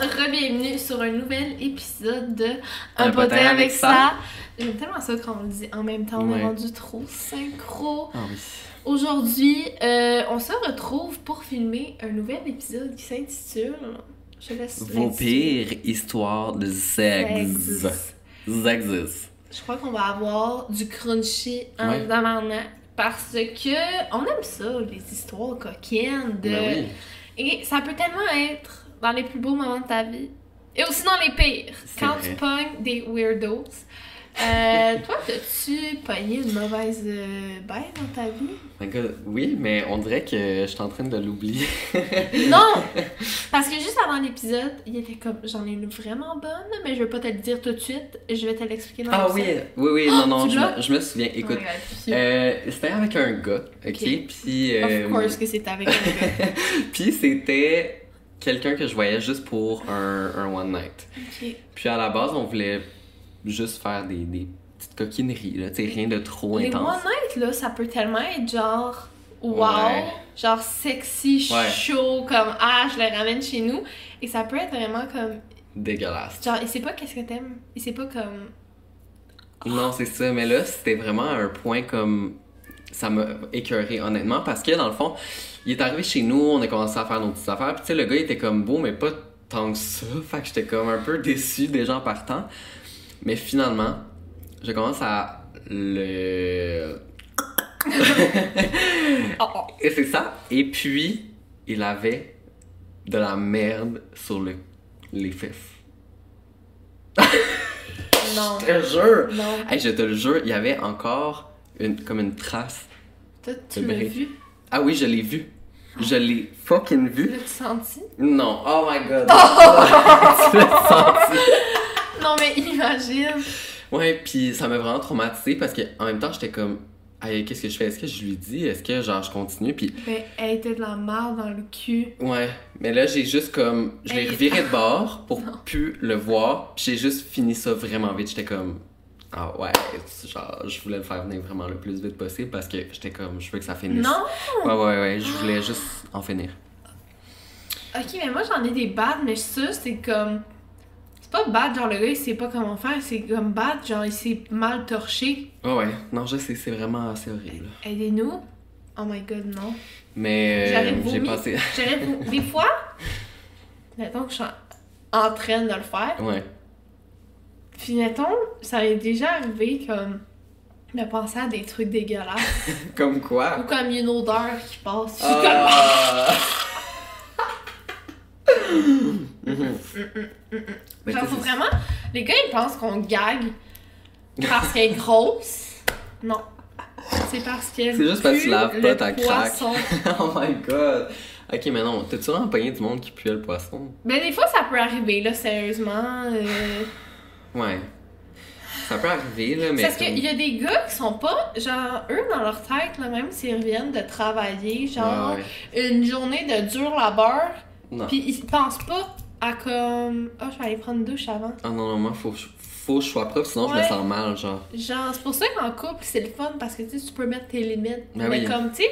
monde, re-bienvenue sur un nouvel épisode de Un, Un potin avec avec ça. ça. J'aime tellement ça quand on le dit en même temps, on est Ouais. rendu trop synchro. Ah oui. Aujourd'hui, euh, on se retrouve pour filmer un nouvel épisode qui s'intitule... Je laisse Vos pires histoires de sexe. Sexe. Je crois qu'on va avoir du crunchy en Ouais. parce que on aime ça, les histoires coquines de... Ben oui. Et ça peut tellement être dans les plus beaux moments de ta vie. Et aussi dans les pires. Quand vrai. tu pognes des weirdos. Euh, toi, t'as-tu pogné une mauvaise euh, bête dans ta vie? My God, oui, mais on dirait que je suis en train de l'oublier. Non! Parce que juste avant l'épisode, il était comme j'en ai une vraiment bonne, mais je vais pas te le dire tout de suite. Je vais te l'expliquer dans ah oui, oui, oui, non, non, je me, je me souviens. Oh Écoute, euh, c'était avec un gars, ok? Ok. Puis, euh, Of course que c'est avec un gars. puis c'était quelqu'un que je voyais juste pour un, un one night. Puis à la base, on voulait juste faire des, des petites coquineries, là, tu sais, rien de trop Les intense. one night, là, ça peut tellement être genre wow, Ouais. genre sexy, Ouais. chaud, comme ah, je le ramène chez nous. Et ça peut être vraiment comme Dégueulasse. genre, il sait pas qu'est-ce que t'aimes. Il sait pas comme. Non, c'est ça. Mais là, c'était vraiment un point comme. Ça m'a écœuré, honnêtement, parce que dans le fond, il est arrivé chez nous, on a commencé à faire nos petites affaires. Puis, tu sais, le gars, il était comme beau, mais pas tant que ça. Fait que j'étais comme un peu déçu déjà en partant. Mais finalement, je commence à le. Et c'est ça. Et puis, il avait de la merde sur le... les fesses. Non. Je te jure! Non. Hey, je te le jure, il y avait encore une, comme une trace. Toi, tu l'as vu? Ah oui, je l'ai vu. Je l'ai fucking vu. L'as-tu senti? Non, oh my god. tu l'as senti. Non, mais imagine. Ouais, puis ça m'a vraiment traumatisé parce que en même temps, j'étais comme, hey, qu'est-ce que je fais? Est-ce que je lui dis? Est-ce que genre je continue? Puis Mais elle était de la merde dans le cul. ouais, mais là, j'ai juste comme, je l'ai reviré de bord pour Non. plus le voir. Puis j'ai juste fini ça vraiment vite. J'étais comme, ah ouais, genre, je voulais le faire venir vraiment le plus vite possible parce que j'étais comme, je veux que ça finisse. Non? Ouais, ouais, ouais, je voulais juste en finir. Ok, mais moi j'en ai des bad, mais ça c'est comme. C'est pas bad, genre le gars il sait pas comment faire, c'est comme bad, genre il s'est mal torché. Ouais, ouais, non, je sais, c'est vraiment assez horrible. Aidez-nous. Oh my god, non. Mais euh, j'ai passé. J'aurais vo- Des fois, mettons que je suis en train de le faire, ouais. Puis mettons, ça m'est déjà arrivé comme de penser à des trucs dégueulasses. Comme Ou quoi? comme y a une odeur qui passe. Mais Genre, tu sais, faut c'est- vraiment. Les gars, ils pensent qu'on gag parce qu'elle est grosse. Non. C'est parce qu'elle. C'est juste parce que tu pue laves pas ta craque. oh my god! Ok, mais non, t'as-tu vraiment pogné du monde qui puait le poisson? Mais des fois, ça peut arriver, là, sérieusement. euh, Ouais. Ça peut arriver, là, mais. Parce qu'il y a des gars qui sont pas, genre, eux, dans leur tête, là, même s'ils reviennent de travailler, genre, Ouais, ouais. une journée de dur labeur, Non. puis ils pensent pas à comme, oh, je vais aller prendre une douche avant. Ah non, non, moi, faut, faut que je sois propre, sinon je me sens mal, genre. Genre, c'est pour ça qu'en couple, c'est le fun, parce que tu sais, tu peux mettre tes limites. Ben Mais oui. comme, tu sais,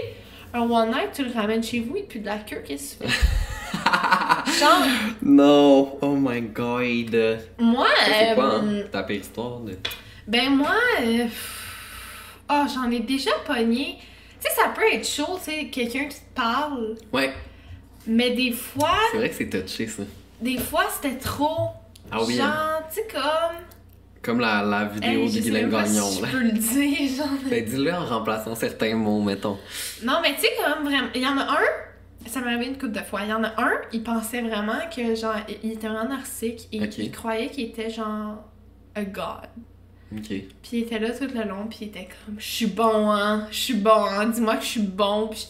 un one night, tu le ramènes chez vous, et puis de la queue, qu'est-ce que tu fais? genre, Non, oh my god. moi, C'est quoi, euh, hein, ta pire histoire de. Ben moi, euh, oh, j'en ai déjà pogné. Tu sais, ça peut être chaud, tu sais, quelqu'un qui te parle, Ouais, mais des fois, c'est vrai que c'est touché, ça. des fois c'était trop. Ah oui. Genre, tu sais, comme. Comme la, la vidéo Hey, de Guylaine même Gagnon, si là. je peux le dire, genre. Ben, dis-le en remplaçant certains mots, mettons. Non, mais tu sais, comme vraiment. Il y en a un, ça m'est arrivé une couple de fois. Il y en a un, il pensait vraiment que, genre, il était vraiment narcissique et il croyait qu'il était, genre, a god. Ok. Puis il était là tout le long, puis il était comme, je suis bon, hein, je suis bon, hein, dis-moi que je suis bon. Puis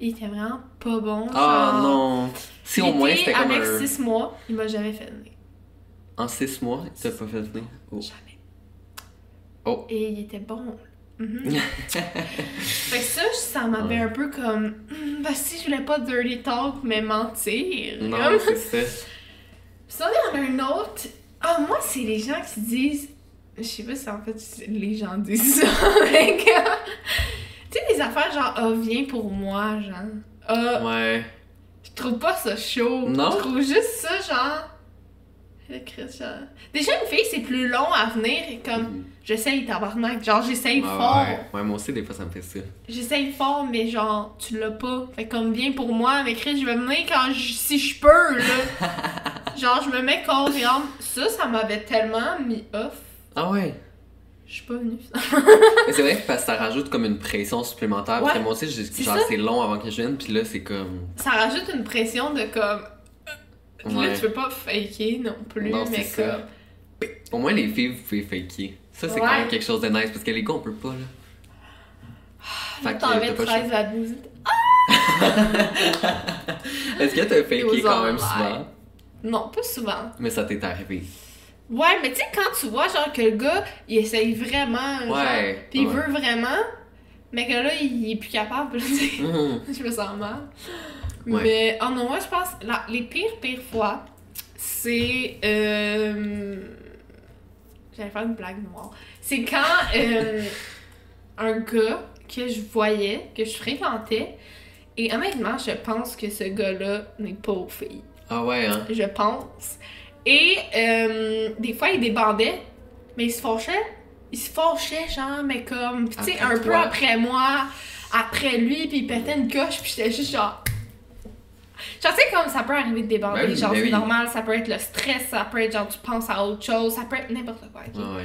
il était vraiment pas bon. Ah non! Si au moins était c'était comme avec un. 6 mois, il m'a jamais fait venir. En six mois, t'as pas fait venir? Oh. Jamais. Oh. Et il était bon. Mhm. fait que ça, ça m'avait un peu comme. Bah si je voulais pas dirty talk, mais mentir. Non, Comme- c'est ça. Ça, il y en a un autre. Ah, moi, c'est les gens qui disent. Je sais pas si en fait les gens disent ça, mais Tu sais, des affaires genre, ah, viens pour moi, genre. Ah, Ouais. je trouve pas ça chaud. Non? Je trouve juste ça, genre. Déjà, une fille, c'est plus long à venir et comme. J'essaye, tabarnak. Genre, j'essaye. Ouais, fort. ouais. Ouais, moi aussi, des fois, ça me fait ça. J'essaye fort, mais genre, tu l'as pas. Fait comme, viens pour moi, mais Chris, je vais venir quand je- si je peux, là. genre, je me mets corps et âme. Ça, ça m'avait tellement mis off. Ah ouais? Je suis pas venue. C'est vrai que parce que ça rajoute comme une pression supplémentaire. Parce que moi aussi, genre, c'est long avant que je vienne, puis là, c'est comme. ça rajoute une pression de comme. Puis Là, tu peux pas faker non plus, Non, mais c'est ça. comme. Au moins, les filles, vous pouvez faker. Ça, c'est Ouais. quand même quelque chose de nice, parce que les gars, on peut pas, là. Fait que T'en mets pas 13 à 12. Est-ce que t'as faké quand même souvent? Non, pas souvent. Mais ça t'est arrivé. Ouais, mais tu sais, quand tu vois, genre, que le gars, il essaye vraiment, genre, Ouais, pis il ouais. veut vraiment, mais que là, il est plus capable, tu sais. Mhm. je me sens mal. Ouais. Mais, oh non, moi, je pense, la- les pires, pires fois, c'est. Euh... J'allais faire une blague noire. C'est quand euh, un gars que je voyais, que je fréquentais, et honnêtement, je pense que ce gars-là n'est pas aux filles. Ah ouais, hein? Je pense. Et euh, des fois, il débandait, mais il se fâchait. Il se fâchait, genre, mais comme, tu sais, un peu après moi, après lui, puis il pétait une coche, puis j'étais juste genre. Tu sais, comme ça peut arriver de débander, Ben oui, genre, ben c'est oui. normal, ça peut être le stress, ça peut être genre, tu penses à autre chose, ça peut être n'importe quoi? Ah ouais.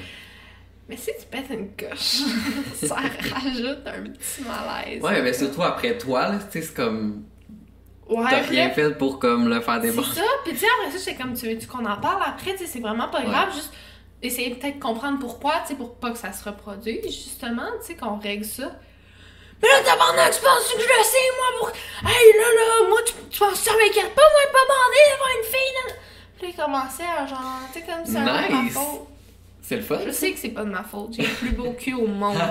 Mais si tu pètes une coche, ça rajoute un petit malaise. Ouais, mais surtout après toi, là, tu sais, c'est comme. Ouais, T'as rien fait pour comme le faire C'est déborder. ça, puis tu sais, après ça, j'étais comme, tu veux-tu qu'on en parle après, tu sais, c'est vraiment pas Ouais. grave, juste essayer de peut-être comprendre pourquoi, tu sais, pour pas que ça se reproduise, justement, tu sais, qu'on règle ça. Mais là, tabarnak, tu penses que je le sais, moi, pour... Hey, là, là, moi, tu, tu penses que ça m'inquiète pas, moi, pas bandé devant une fille, là? Puis là, il commençait à, genre, tu sais, comme ça, c'est ma Nice. faute. C'est le fun. Je sais que c'est pas de ma faute, j'ai le plus beau cul au monde.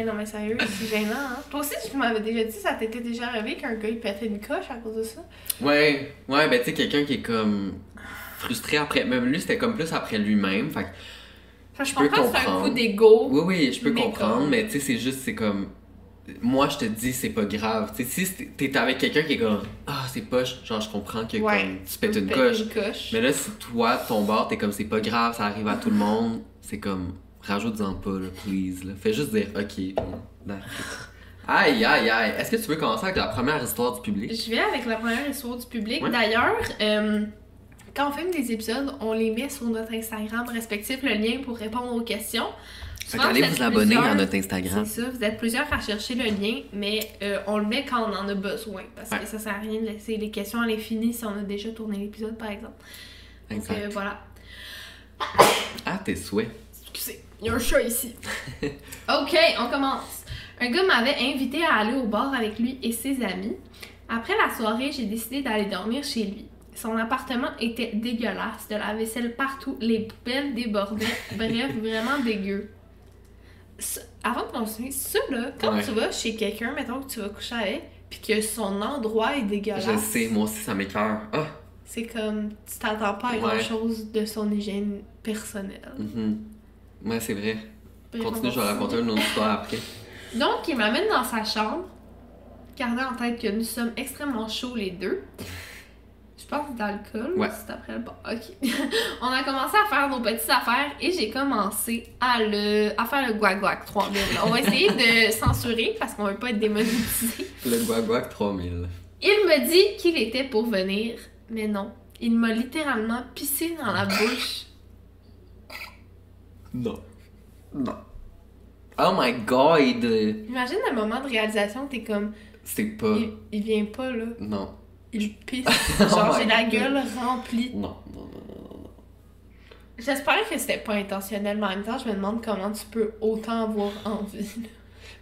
Eh non, mais sérieux, c'est gênant, hein? Toi aussi, tu m'avais déjà dit, ça t'était déjà arrivé qu'un gars, il pétait une coche à cause de ça? Ouais, ouais, ben tu sais, quelqu'un qui est comme frustré après. Même lui, c'était comme plus après lui-même. Fait je Je peux comprends que c'est un comprendre. coup d'ego. oui, oui, je peux comprendre, comme- mais tu sais, c'est juste, c'est comme. Moi, je te dis, c'est pas grave. Tu sais, si t'es avec quelqu'un qui est comme. Ah, c'est poche, genre, je comprends que Ouais, comme, tu pètes une coche. une coche. Mais là, si toi, ton bord, t'es comme, c'est pas grave, ça arrive à tout le monde, c'est comme. Rajoute-en pas, là, please. Là. Fais juste dire, ok. Aïe, aïe, aïe. Est-ce que tu veux commencer avec la première histoire du public? Je vais avec la première histoire du public. Ouais. D'ailleurs, euh, quand on filme des épisodes, on les met sur notre Instagram respectif, le lien pour répondre aux questions. Fait qu'allez vous abonner à notre Instagram. C'est ça, vous êtes plusieurs à chercher le lien, mais euh, on le met quand on en a besoin. Parce Ouais. que ça sert à rien de laisser les questions à l'infini si on a déjà tourné l'épisode, par exemple. Donc Exact. euh, voilà. Ah, tes souhaits. Excusez, il y a un chat ici. ok, on commence. Un gars m'avait invité à aller au bar avec lui et ses amis. Après la soirée, j'ai décidé d'aller dormir chez lui. son appartement était dégueulasse, de la vaisselle partout, les poubelles débordaient, bref, vraiment dégueu. Ça- avant de continuer, ça là, quand Ouais. tu vas chez quelqu'un, mettons que tu vas coucher avec, puis que son endroit est dégueulasse, Je sais, moi aussi, ça m'écœure. Ah! c'est comme, tu t'attends pas à Ouais. grand chose de son hygiène personnelle. Mhm. Ouais, c'est vrai. Bref, Continue, on je vais raconter une autre histoire après. Donc, il m'amène dans sa chambre, gardant en tête que nous sommes extrêmement chauds les deux. Je pense d'alcool, Ouais. c'est après le bon. Ok. On a commencé à faire nos petites affaires et j'ai commencé à le à faire le guac guac 3000. On va essayer de censurer parce qu'on veut pas être démonétisé. Le Guaguac 3000. Il me dit qu'il était pour venir, mais non. Il m'a littéralement pissé dans la bouche. Non. Non. Oh my god! Imagine le moment de réalisation, t'es comme, C'est pas. il, il vient pas là, Non. Il pisse. Oh Genre, j'ai la God. gueule remplie. Non, non, non, non, non, non. J'espère que c'était pas intentionnel, mais en même temps, je me demande comment tu peux autant avoir envie.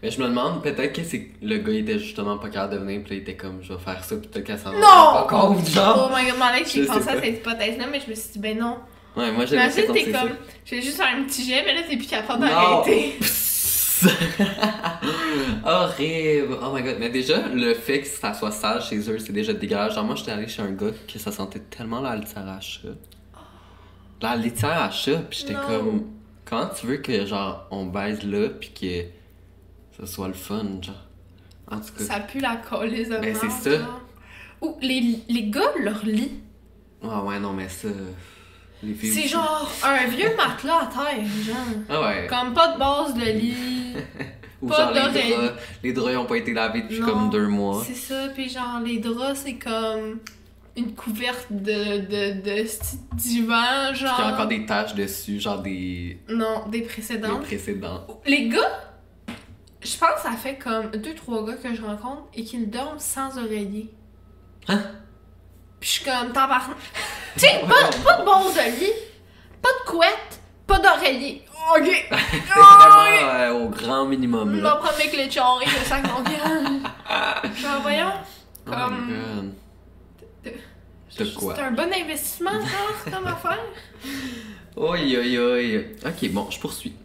Mais je me demande, peut-être que c'est le gars il était justement pas capable de venir, puis là, il était comme, je vais faire ça, puis peut-être qu'elle s'en pas compte, Oh genre. my god, Malek, j'ai pensé à cette hypothèse-là, mais je me suis dit, ben non. Ouais, moi j'ai Imagine, t'es comme, je vais juste faire un petit jet, mais là, t'es plus capable Non! d'arrêter. Horrible! Oh my god. Mais déjà, le fait que ça soit sage chez eux, c'est déjà dégueulasse. Genre, moi, j'étais allée chez un gars que ça sentait tellement la litière à chat. La litière à chat, pis j'étais comme. Comment tu veux que, genre, on baise là, pis que ça soit le fun, genre? En tout cas. Ça pue la colise de Ben, c'est merde, ça. Ou les, les gars, leur lit, Ah ouais, non, mais ça. Les filles. c'est aussi. genre un vieux matelas à terre, genre. Ah ouais. Comme pas de base de lit. Ou pas genre, les draps, les draps, ils ont pas été lavés depuis Non, comme deux mois. C'est ça, puis genre les draps, c'est comme une couverte de, de, de divan, Puis genre. il y a encore des taches dessus, genre des. Non, des précédents. Les gars, je pense que ça fait comme deux, trois gars que je rencontre et qu'ils dorment sans oreiller. Hein? Puis je suis comme, tabarnak. tu sais, pas, pas de bon de lit, pas de couette, pas d'oreiller. Ok. Oh, vraiment euh, au grand minimum, On va là. prendre mes clés de char et le sac mon gars. Genre, voyons. Oh Comme. my god. De quoi? C'est un bon investissement, genre, comme affaire. Oi, oi, oi. Ok, bon, je poursuis.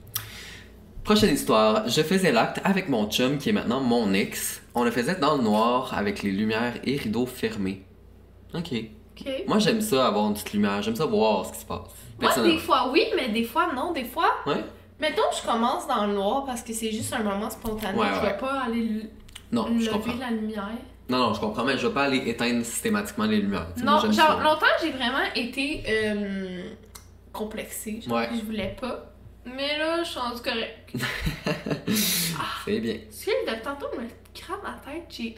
Prochaine histoire. Je faisais l'acte avec mon chum qui est maintenant mon ex. On le faisait dans le noir avec les lumières et rideaux fermés. Ok. Ok. Moi, j'aime ça avoir une petite lumière. J'aime ça voir ce qui se passe. Moi, des fois oui, mais des fois non. Des fois, Ouais? mettons, je commence dans le noir parce que c'est juste un moment spontané. Ouais, je ouais. vais pas aller Non, je lever comprends. la lumière. Non, non, je comprends, mais je vais pas aller éteindre systématiquement les lumières. Moi, Non, genre, ça. longtemps, j'ai vraiment été euh, complexée. Genre, je voulais pas. Mais là, je suis rendue correcte. C'est bien. Tu sais, de tantôt, me crame la tête, j'ai.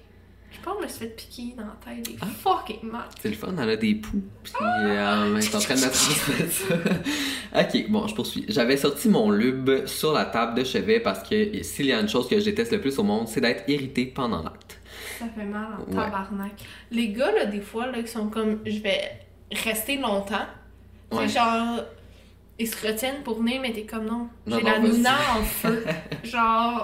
Je pense que je me suis fait piquer dans la tête. Des Ah. fucking mal. C'est le fun, elle a des poux. Puis euh, elle est en train de me transmettre ça. ok, bon, je poursuis. J'avais sorti mon lube sur la table de chevet parce que s'il y a une chose que je déteste le plus au monde, c'est d'être irrité pendant l'acte. Ça fait mal en Ouais. tabarnak. Les gars, là, des fois, là, qui sont comme, je vais rester longtemps. Ouais. Genre, ils se retiennent pour venir, mais t'es comme non. Non, J'ai la. Luna en feu. genre,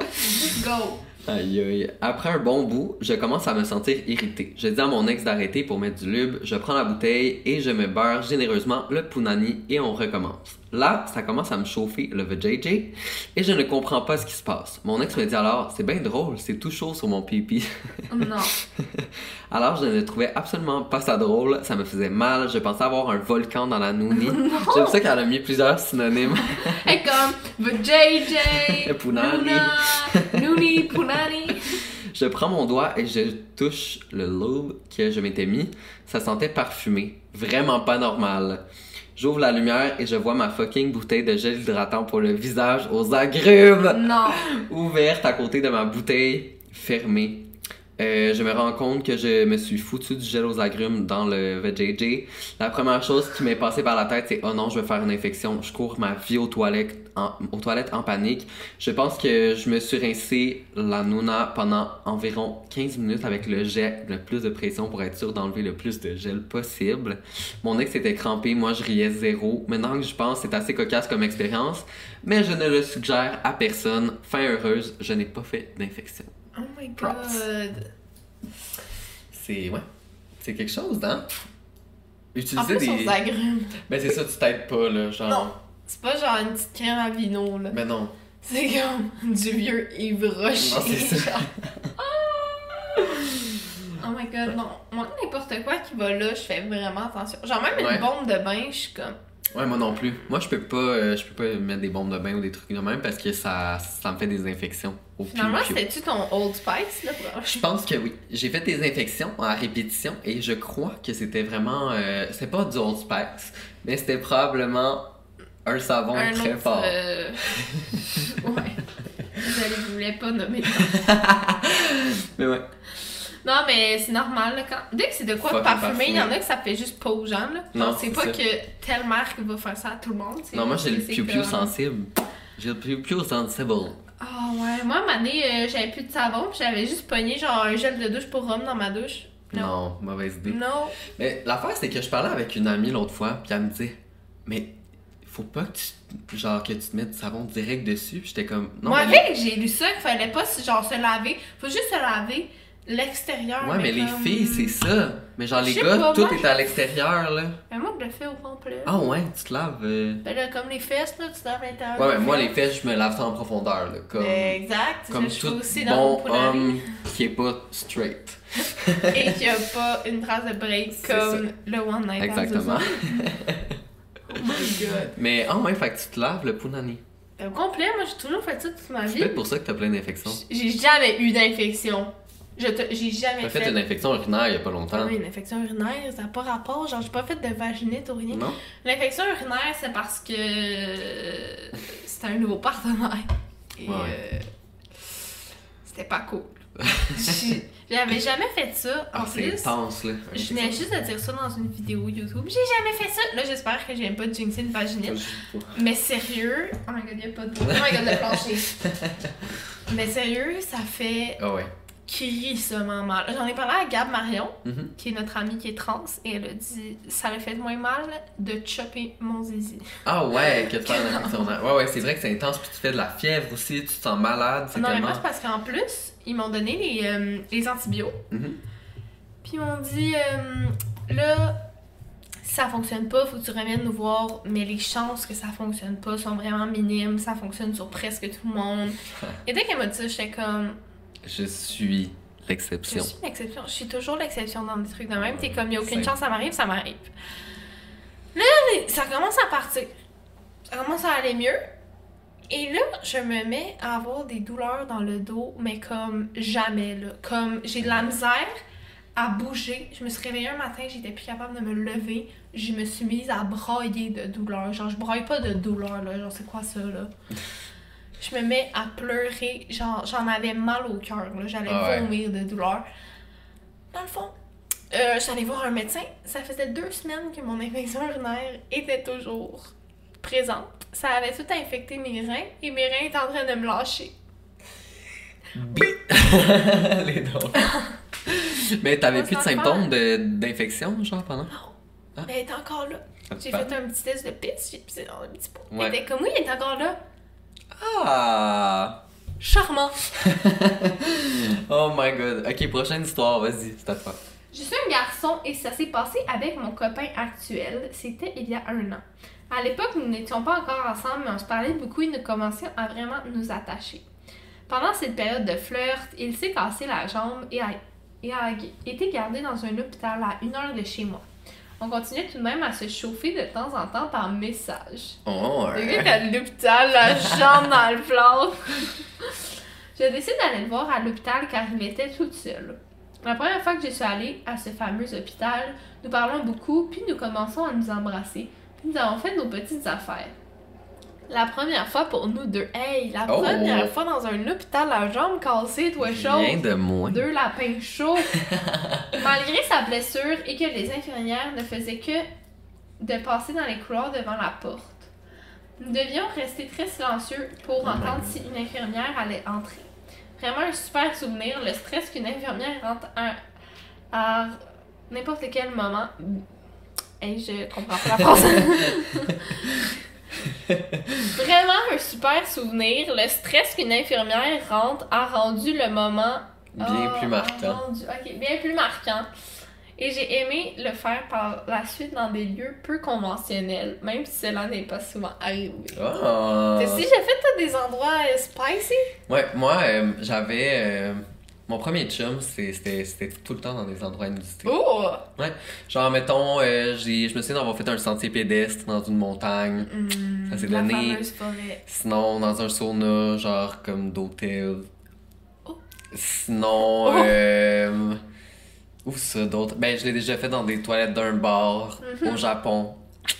go. Aïe aïe. Après un bon bout, je commence à me sentir irrité. Je dis à mon ex d'arrêter pour mettre du lube, je prends la bouteille et je me beurre généreusement le punani et on recommence. Là, ça commence à me chauffer le VJJ et je ne comprends pas ce qui se passe. Mon ex me dit alors, c'est bien drôle, c'est tout chaud sur mon pipi. Non. Alors, je ne trouvais absolument pas ça drôle. Ça me faisait mal. Je pensais avoir un volcan dans la nounie. J'aime ça qu'elle a mis plusieurs synonymes. Et comme, the JJ, Punani. Luna, Nuni, Punani. Je prends mon doigt et je touche le lube que je m'étais mis. Ça sentait parfumé. Vraiment pas normal. J'ouvre la lumière et je vois ma fucking bouteille de gel hydratant pour le visage aux agrumes Non. ouverte à côté de ma bouteille fermée. Euh, je me rends compte que je me suis foutu du gel aux agrumes dans le VJJ. La première chose qui m'est passée par la tête, c'est oh non, je vais faire une infection. Je cours ma vie aux toilettes, en, aux toilettes en panique. Je pense que je me suis rincé la Nuna pendant environ 15 minutes avec le jet, le plus de pression pour être sûr d'enlever le plus de gel possible. Mon ex était crampé, moi je riais zéro. Maintenant que je pense, c'est assez cocasse comme expérience, mais je ne le suggère à personne. Fin heureuse, je n'ai pas fait d'infection. Oh my god. C'est ouais. C'est quelque chose, hein? En Utiliser plus, on des. s'agrume. Ben, c'est ça, tu t'aides pas, là. Genre. Non. C'est pas genre une petite crème à vino, là. Ben, non. C'est comme du vieux Yves Rocher. Non, c'est ça. genre. Oh my god, non. Moi, n'importe quoi qui va là, je fais vraiment attention. Genre, même Ouais. une bombe de bain, je suis comme. Ouais, moi non plus. Moi, je peux pas, euh, je peux pas mettre des bombes de bain ou des trucs de même parce que ça, ça me fait des infections au. Finalement, c'était-tu ton Old Spice, là? pour- Je pense que oui. J'ai fait des infections à répétition et je crois que c'était vraiment. Euh, c'est pas du Old Spice, mais c'était probablement un savon Un très autre, fort. euh, ouais. Je ne voulais pas nommer. Mais ouais. Non, mais c'est normal. Là, quand... Dès que c'est de quoi Fucking parfumé, il y en a que ça fait juste pas aux gens. Là. Non, c'est pas ça. que telle marque va faire ça à tout le monde. Non, moi j'ai le piou-piou sensible. J'ai le piou-piou sensible. Ah ouais, moi, à euh, j'avais plus de savon, puis j'avais juste pogné genre un gel de douche pour homme dans ma douche. Non, mauvaise idée. Non. Mais l'affaire, c'est que je parlais avec une amie l'autre fois, puis elle me dit Mais faut pas que tu, genre, que tu te mettes du savon direct dessus. Puis j'étais comme Non, moi, mais j'ai lu ça qu'il fallait pas genre se laver. Faut juste se laver l'extérieur. Ouais, mais les comme- filles, c'est ça. Mais genre, les gars, pas, tout moi, est à l'extérieur, là. Mais moi, je le fais au complet. Ah ouais, tu te laves. euh. Ben là, comme les fesses, là, tu te laves l'intérieur. Ouais, mais moi, les fesses. je me lave ça en profondeur, là. Comme, Exact. comme je tout aussi dans bon poulailler. homme qui est pas straight. Et qu'il n'y a pas une trace de break C'est comme le One Night Exactement. Oh my god. mais, ah ouais, fait que tu te laves le punani. Au complet, moi, j'ai toujours fait ça toute ma C'est vie. peut-être pour ça que t'as plein d'infections. J'ai jamais eu d'infection. J'ai jamais T'as fait. fait une infection urinaire il y a pas longtemps. Oui, une infection urinaire, ça n'a pas rapport. Genre, j'ai pas fait de vaginite ou rien. Non? L'infection urinaire, c'est parce que c'était un nouveau partenaire. Et Ouais. euh, c'était pas cool. J'avais jamais fait ça. En Ah, plus, intense, là. je venais juste de dire ça dans une vidéo YouTube. J'ai jamais fait ça. Là, j'espère que j'aime pas de jinxer une vaginite. Mais sérieux, oh my god, y a pas de Oh my god, le plancher. Mais sérieux, ça fait Ah ouais. Crissement mal. J'en ai parlé à Gab Marion, Mhm. qui est notre amie qui est trans, et elle a dit ça m'a fait moins mal de chopper mon zizi. Ah ouais, que une infection urinaire. Ouais, ouais, c'est vrai que c'est intense, puis tu fais de la fièvre aussi, tu te sens malade, Non, mais tellement... moi, c'est parce qu'en plus, ils m'ont donné les, euh, les antibiotiques. Mhm. Puis ils m'ont dit euh, là, si ça fonctionne pas, faut que tu reviennes nous voir, mais les chances que ça fonctionne pas sont vraiment minimes, ça fonctionne sur presque tout le monde. Et dès qu'elle m'a dit ça, j'étais comme Je suis Je l'exception. suis l'exception. Je suis toujours l'exception dans des trucs de même. T'es comme, il a aucune chance, ça m'arrive, ça m'arrive. Là, ça commence à partir. Ça commence à aller mieux. Et là, je me mets à avoir des douleurs dans le dos, mais comme jamais, là. Comme j'ai de la misère à bouger. Je me suis réveillée un matin, j'étais plus capable de me lever. Je me suis mise à brailler de douleur. Genre, je braille pas de douleur, là. Genre, c'est quoi ça, là? Je me mets à pleurer. J'en avais mal au cœur, là. J'allais Ah ouais. vomir de douleur. Dans le fond, euh, allée voir un médecin. Ça faisait deux semaines que mon infection urinaire était toujours présente. Ça avait tout infecté mes reins et mes reins étaient en train de me lâcher. Les dents. Mais t'avais plus de symptômes d'infection, genre, pendant? Mais elle était encore là. Te J'ai fait un petit test de pisse, j'ai pissé dans un petit pot. Ouais. Elle était comme oui, elle est encore là. Ah! Charmant. Oh my god. Ok, prochaine histoire, vas-y, c'est à toi. Je suis un garçon et ça s'est passé avec mon copain actuel. C'était il y a un an. À l'époque, nous n'étions pas encore ensemble, mais on se parlait beaucoup et nous commencions à vraiment nous attacher. Pendant cette période de flirt, il s'est cassé la jambe et a, et a été gardé dans un hôpital à une heure de chez moi. On continuait tout de même à se chauffer de temps en temps par message. Oh, Le gars était à l'hôpital, la jambe dans le plan. Je décide d'aller le voir à l'hôpital car il était toute seule. La première fois que je suis allée à ce fameux hôpital, nous parlons beaucoup, puis nous commençons à nous embrasser, puis nous avons fait nos petites affaires. La première fois pour nous deux, hey, la Oh! première fois dans un hôpital, la jambe cassée, toi chaud. Rien de moins. Deux lapins chauds. Malgré sa blessure et que les infirmières ne faisaient que de passer dans les couloirs devant la porte. Nous devions rester très silencieux pour entendre si une infirmière allait entrer. Vraiment un super souvenir, le stress qu'une infirmière rentre à, à n'importe quel moment. Et je comprends pas la phrase. Vraiment un super souvenir, le stress qu'une infirmière rentre a rendu le moment Bien ah, plus marquant. rendu- bien plus marquant. Et j'ai aimé le faire par la suite dans des lieux peu conventionnels, même si cela n'est pas souvent arrivé. Oh. Aussi déjà fait des endroits euh, spicy? Ouais, moi, euh, j'avais. euh, mon premier chum, c'était tout le temps dans des endroits inusités. Oh! Ouais. Genre, mettons, euh, je me souviens d'avoir fait un sentier pédestre dans une montagne. ça s'est donné. forêt. Sinon, dans un sauna, genre comme d'hôtel. Oh. Sinon, Oh. euh, où ça d'autre? Ben, je l'ai déjà fait dans des toilettes d'un bar au Japon. Mm-hmm.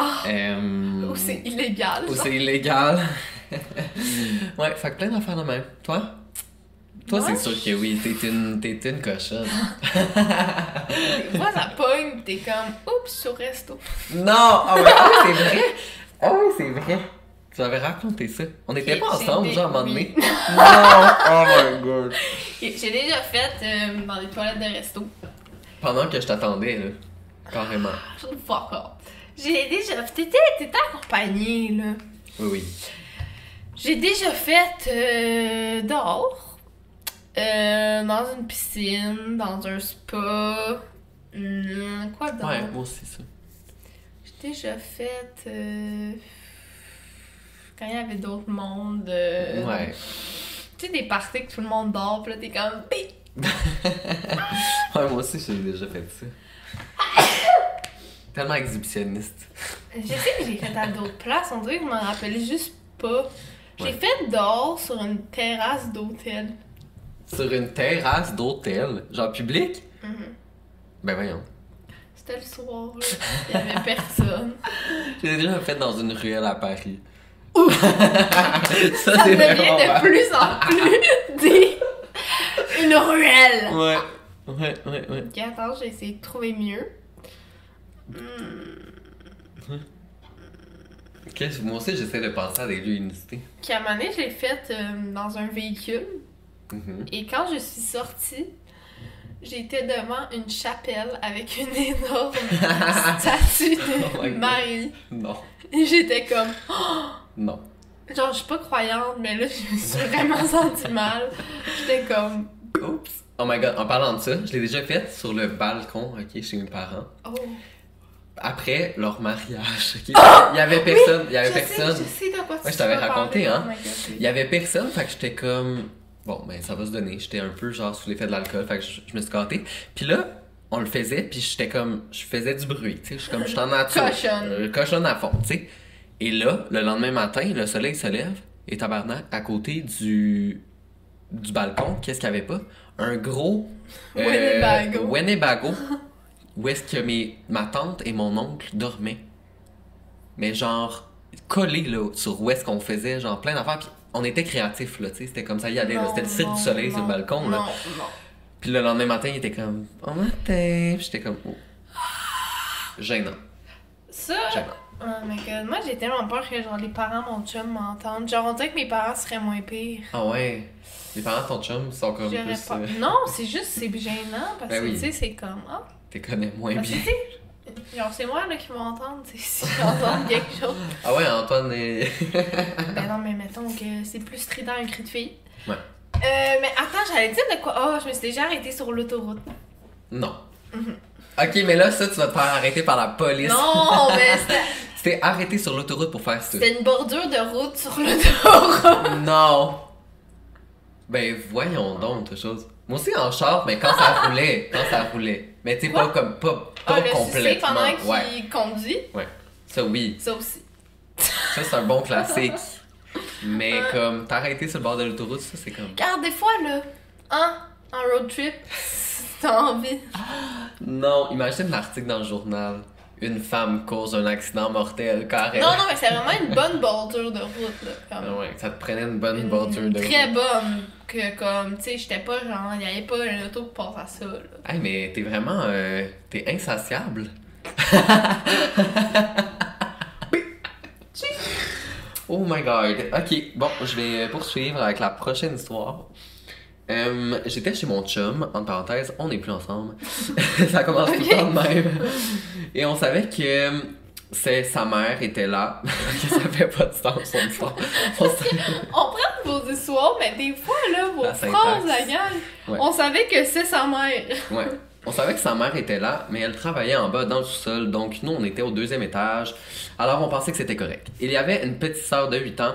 Ah! Euh, Ou c'est illégal. où c'est illégal. ouais, fait que plein d'affaires de même. Toi? Toi, Moi, c'est sûr que oui, t'es une, t'es une cochonne. Fois, ça pogne, t'es comme, oups, sur resto. non! Ah ah oui, c'est vrai! Ah oui, c'est vrai! Tu m'avais raconté ça. On était J'ai- pas ensemble, genre, à un moment donné? non! Oh my god! J'ai déjà fait euh, dans des toilettes de resto. Pendant que je t'attendais, là. Carrément. The fuck up. J'ai déjà. T'étais t'étais accompagnée, là. Oui, oui. J'ai déjà fait euh, dehors. Euh, dans une piscine, dans un spa. Hum, quoi d'autre? Ouais, moi aussi, ça. J'ai déjà fait. euh, quand il y avait d'autres mondes. euh, Ouais. Tu sais, des parties que tout le monde dort, pis là, t'es comme. Ouais, moi aussi, j'ai déjà fait ça. Tellement exhibitionniste. Je sais que j'ai fait à d'autres places, on dirait que je m'en rappelais juste pas. J'ai Ouais. fait dehors sur une terrasse d'hôtel. Sur une terrasse d'hôtel, genre public? Mhm. Ben voyons. C'était le soir, là. Il y avait personne. J'ai déjà fait dans une ruelle à Paris. Ça c'est devient de plus en plus des... une ruelle. Ouais. Ouais, ouais, ouais. Ok, attends, j'ai essayé de trouver mieux. Qu'est-ce- Moi aussi, j'essaie de penser à des lieux inusités. Qui à un moment donné, je l'ai faite euh, dans un véhicule. Mhm. Et quand je suis sortie, j'étais devant une chapelle avec une énorme statue de Oh. Marie. Non. Et j'étais comme... Non. Genre, je suis pas croyante, mais là, je me suis vraiment sentie mal. J'étais comme... Oups. Oh my god, en parlant de ça, je l'ai déjà fait sur le balcon, ok, chez mes parents. Oh... Après leur mariage, ok. il y avait personne, il y avait je personne. Sais, je sais de quoi tu Ouais, je t'avais raconté, parler. hein. Oh my God, oui. Il y avait personne, fait que j'étais comme. Bon, ben ça va se donner. J'étais un peu genre sous l'effet de l'alcool, fait que je, je me suis gâté. Puis là, on le faisait, puis j'étais comme. Je faisais du bruit, tu sais. Je suis comme. Je suis en nature. Cochonne. Euh, cochonne à fond, tu sais. Et là, le lendemain matin, le soleil se lève, et tabarnak, à côté du. du balcon, qu'est-ce qu'il y avait pas? Un gros. euh, Winnebago. Winnebago, où est-ce que mes, ma tante et mon oncle dormaient. Mais genre, collés là, sur où est-ce qu'on faisait, genre plein d'affaires. Puis on était créatifs, là, tu sais. C'était comme ça, il y allait, là, Non, c'était le cirque non, du soleil sur le non, balcon, là. Non, non. Puis le lendemain matin, il était comme, oh matin. Puis j'étais comme, oh. Gênant. Ça... Gênant. Oh my god, moi j'ai tellement peur que genre les parents, mon chum m'entendent. Genre on dirait que mes parents seraient moins pires. Ah ouais. Les parents de ton chum sont comme J'aurais plus. pas... euh, Non, c'est juste, c'est gênant parce Ben que oui. tu sais, c'est comme... Ah, T'es connais moins parce bien. genre c'est moi là qui vais entendre, tu sais, si j'entends quelque chose. Ah ouais, Antoine est. Ben non, mais mettons que c'est plus strident un cri de fille. Ouais. Euh, mais attends, j'allais dire de quoi? Oh, je me suis déjà arrêtée sur l'autoroute. non. Ok, mais là, ça, tu vas te faire arrêter par la police. Non, mais c'était- Tu t'es arrêté sur l'autoroute pour faire ça. c'était une bordure de route sur l'autoroute. Non! Ben voyons donc, autre chose. Moi aussi en char, mais quand ça roulait, quand ça roulait. Mais tu sais, pas comme, pas, pas Ah, complètement. pendant qu'il Ouais, conduit, ouais. Ça oui, ça aussi. ça c'est un bon classique. Mais Ouais. comme t'arrêter sur le bord de l'autoroute, ça c'est comme... Regarde, des fois, là, hein, en road trip, t'as envie. Non, imagine l'article dans le journal. Une femme cause un accident mortel, carrément. Non, non, mais c'est vraiment une bonne bordure de route, là. Comme Ah ouais, ça te prenait une bonne une bordure de Très route. bonne. Que, comme, tu sais, j'étais pas genre, il y avait pas un auto qui passe à ça, là. Hey, mais t'es vraiment... euh, t'es insatiable. oh my god. Ok, bon, je vais poursuivre avec la prochaine histoire. Euh, J'étais chez mon chum, entre parenthèses, on n'est plus ensemble. ça commence tout le temps de même. Et on savait que euh, c'est, sa mère était là. que ça fait pas de sens, son histoire. On prend vos histoires, mais des fois, là, vos La phrases, la Ouais. on savait que c'est sa mère. Ouais. On savait que sa mère était là, mais elle travaillait en bas dans le sous-sol, donc nous on était au deuxième étage, alors on pensait que c'était correct. Il y avait une petite sœur de 8 ans,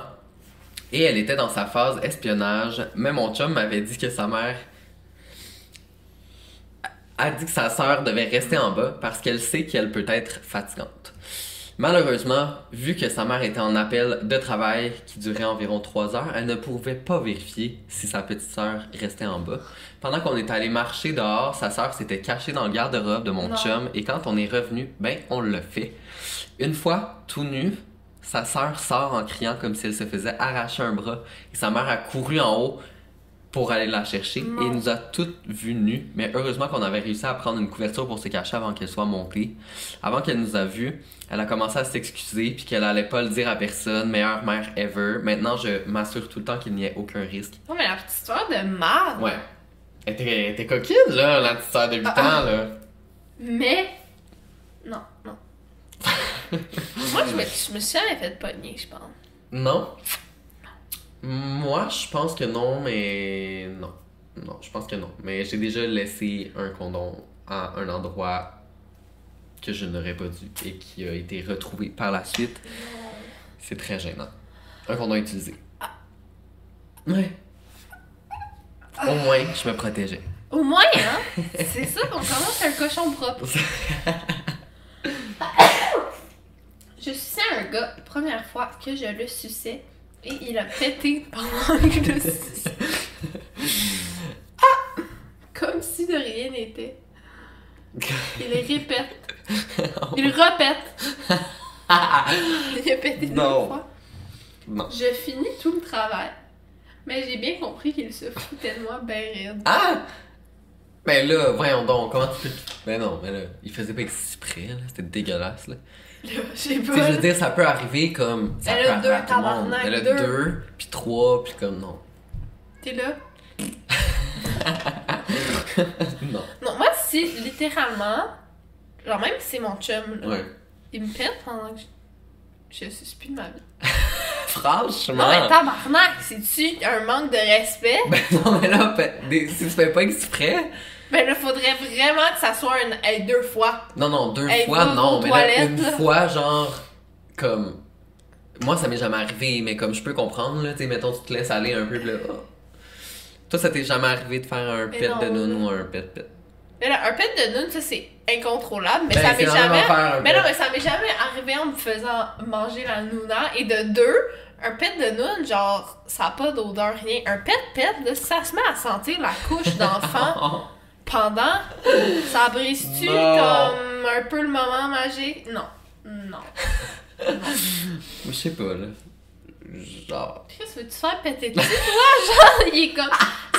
et elle était dans sa phase espionnage, mais mon chum m'avait dit que sa mère a dit que sa sœur devait rester en bas parce qu'elle sait qu'elle peut être fatigante. Malheureusement, vu que sa mère était en appel de travail qui durait environ 3 heures, elle ne pouvait pas vérifier si sa petite sœur restait en bas. Pendant qu'on est allé marcher dehors, sa sœur s'était cachée dans le garde-robe de mon Non. chum et quand on est revenu, ben on l'a fait. Une fois, tout nu, sa sœur sort en criant comme si elle se faisait arracher un bras et sa mère a couru en haut pour aller la chercher et nous a toutes vues nues. Mais heureusement qu'on avait réussi à prendre une couverture pour se cacher avant qu'elle soit montée. Avant qu'elle nous a vus, elle a commencé à s'excuser puis qu'elle allait pas le dire à personne. Meilleure mère ever. Maintenant, je m'assure tout le temps qu'il n'y ait aucun risque. Non, mais la petite histoire de merde. Ouais. Elle était, elle était coquine, là, la petite sœur de 8 Ah, ans, là. Mais. Non, non. Moi, je me, je me suis jamais fait pogner, je pense. Non? Moi, je pense que non, mais non. Non, je pense que non. Mais j'ai déjà laissé un condom à un endroit que je n'aurais pas dû et qui a été retrouvé par la suite. C'est très gênant. Un condom utilisé. Ouais. Au moins, je me protégeais. Au moins, hein? C'est ça qu'on commence un cochon propre. Je suçais un gars, première fois que je le suçais, et il a pété pendant que le. Ah! Comme si de rien n'était. Il répète. Il répète. Il a pété deux fois. Non. Je finis tout le travail. Mais j'ai bien compris qu'il se foutait de moi ben raide. Ah! Mais là, voyons donc, comment tu peux. Mais non, mais là, il faisait pas exprès, là. C'était dégueulasse, là. J'ai pas. je veux dire, ça peut arriver comme. Ça Elle peut a arriver deux, à tout le monde. tabarnak, Elle a deux. deux, puis trois, puis comme non. T'es là? non. Non, moi, si littéralement, genre même si c'est mon chum, là, Ouais. il me pète pendant que je, je suis plus de ma vie. Franchement. Non, mais tabarnak, c'est-tu un manque de respect? Ben non, mais là, pe- des- si tu fais pas exprès. Ben là, faudrait vraiment que ça soit une, hey, deux fois. Non, non, deux fois, non. Mais là, une fois, genre, comme. Moi, ça m'est jamais arrivé, mais comme je peux comprendre, là, tu sais, mettons, tu te laisses aller un peu, là. oh. Toi, ça t'est jamais arrivé de faire un Mais pet non. de noun ou un pet pet? Mais là, un pet de noun, ça c'est incontrôlable, mais Ben, ça m'est jamais. mais non, mais ça m'est jamais arrivé en me faisant manger la nouna. Et de deux, un pet de noun, genre, ça a pas d'odeur, rien. Un pet pet, là, ça se met à sentir la couche d'enfant pendant, ça brise-tu Non. comme un peu le moment magique? Non. Non. Je sais pas, là. Genre. Chris, veux-tu te faire péter dessus, toi? Genre, il est comme,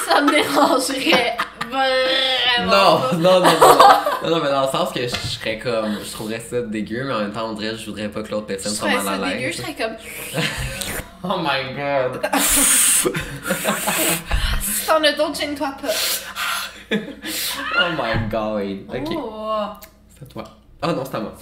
ça me dérangerait vraiment. Non, non, non, non, non, non, mais dans le sens que je serais comme, je trouverais ça dégueu, mais en même temps, on dirait que je voudrais pas que l'autre personne soit mal à dégueu, l'aise. je serais comme, Oh my god. si t'en as d'autres, gêne-toi pas. Oh my god. Ok, Oh. c'est à toi. Ah non, c'est à moi.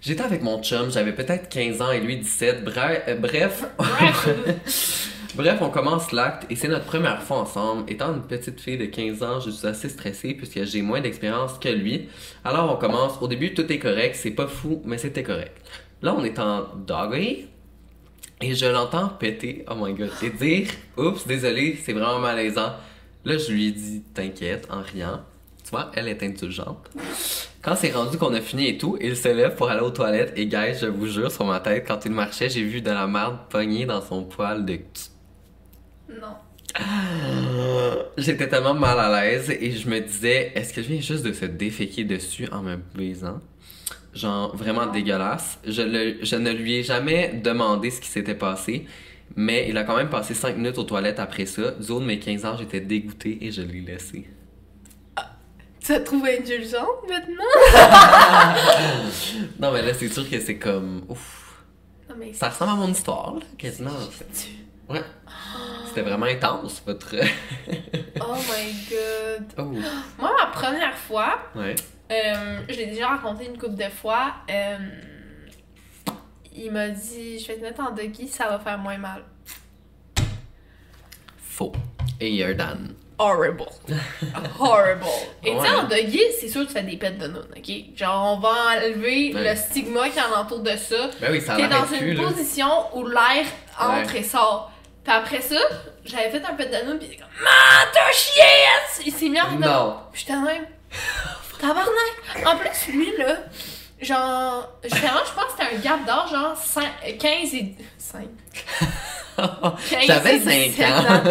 J'étais avec mon chum, j'avais peut-être 15 ans et lui 17. Bref, euh, bref, bref, on commence l'acte et c'est notre première fois ensemble. Étant une petite fille de 15 ans, je suis assez stressée puisque j'ai moins d'expérience que lui. Alors on commence. Au début, tout est correct, c'est pas fou, mais c'était correct. Là, on est en doggy et je l'entends péter, oh my god, et dire Oups, désolé, c'est vraiment malaisant. Là, je lui dis T'inquiète, en riant. Tu vois, elle est indulgente. Quand c'est rendu qu'on a fini et tout, il se lève pour aller aux toilettes et guys, je vous jure, sur ma tête, quand il marchait, j'ai vu de la merde pognée dans son poil de cul. Non. J'étais tellement mal à l'aise et je me disais, est-ce que je viens juste de se déféquer dessus en me baisant? Genre, vraiment dégueulasse. Je, le- je ne lui ai jamais demandé ce qui s'était passé, mais il a quand même passé 5 minutes aux toilettes après ça. De mes 15 ans, j'étais dégoûté et je l'ai laissé. Tu as trouvé indulgente maintenant? Non, mais là, c'est sûr que c'est comme. Ouf. Non, mais Ça ressemble à mon histoire, là, quasiment. Ouais. C'était vraiment intense, votre. Oh my god. oh. Moi, ma première fois, Ouais. euh, je l'ai déjà raconté une couple de fois. euh, il m'a dit Je vais te mettre en doggy, ça va faire moins mal. Faux. Et you're done. horrible. horrible. Et tu sais, en doggy, c'est sûr que tu fais des pets de noun, ok? Genre, on va enlever Ouais. le stigma qui entoure de ça. Ben oui, ça T'es dans une plus, là. position où l'air entre Ouais. et sort. Puis après ça, j'avais fait un pet de noun, pis il était comme Man, t'as chier! Il s'est mis en de- Non. J'étais même. Tabarnak! En plus, lui, là, genre, justement, je pense que c'était un gap d'âge, genre 5, 15 et. 5. 15 J'avais et 17 5 ans.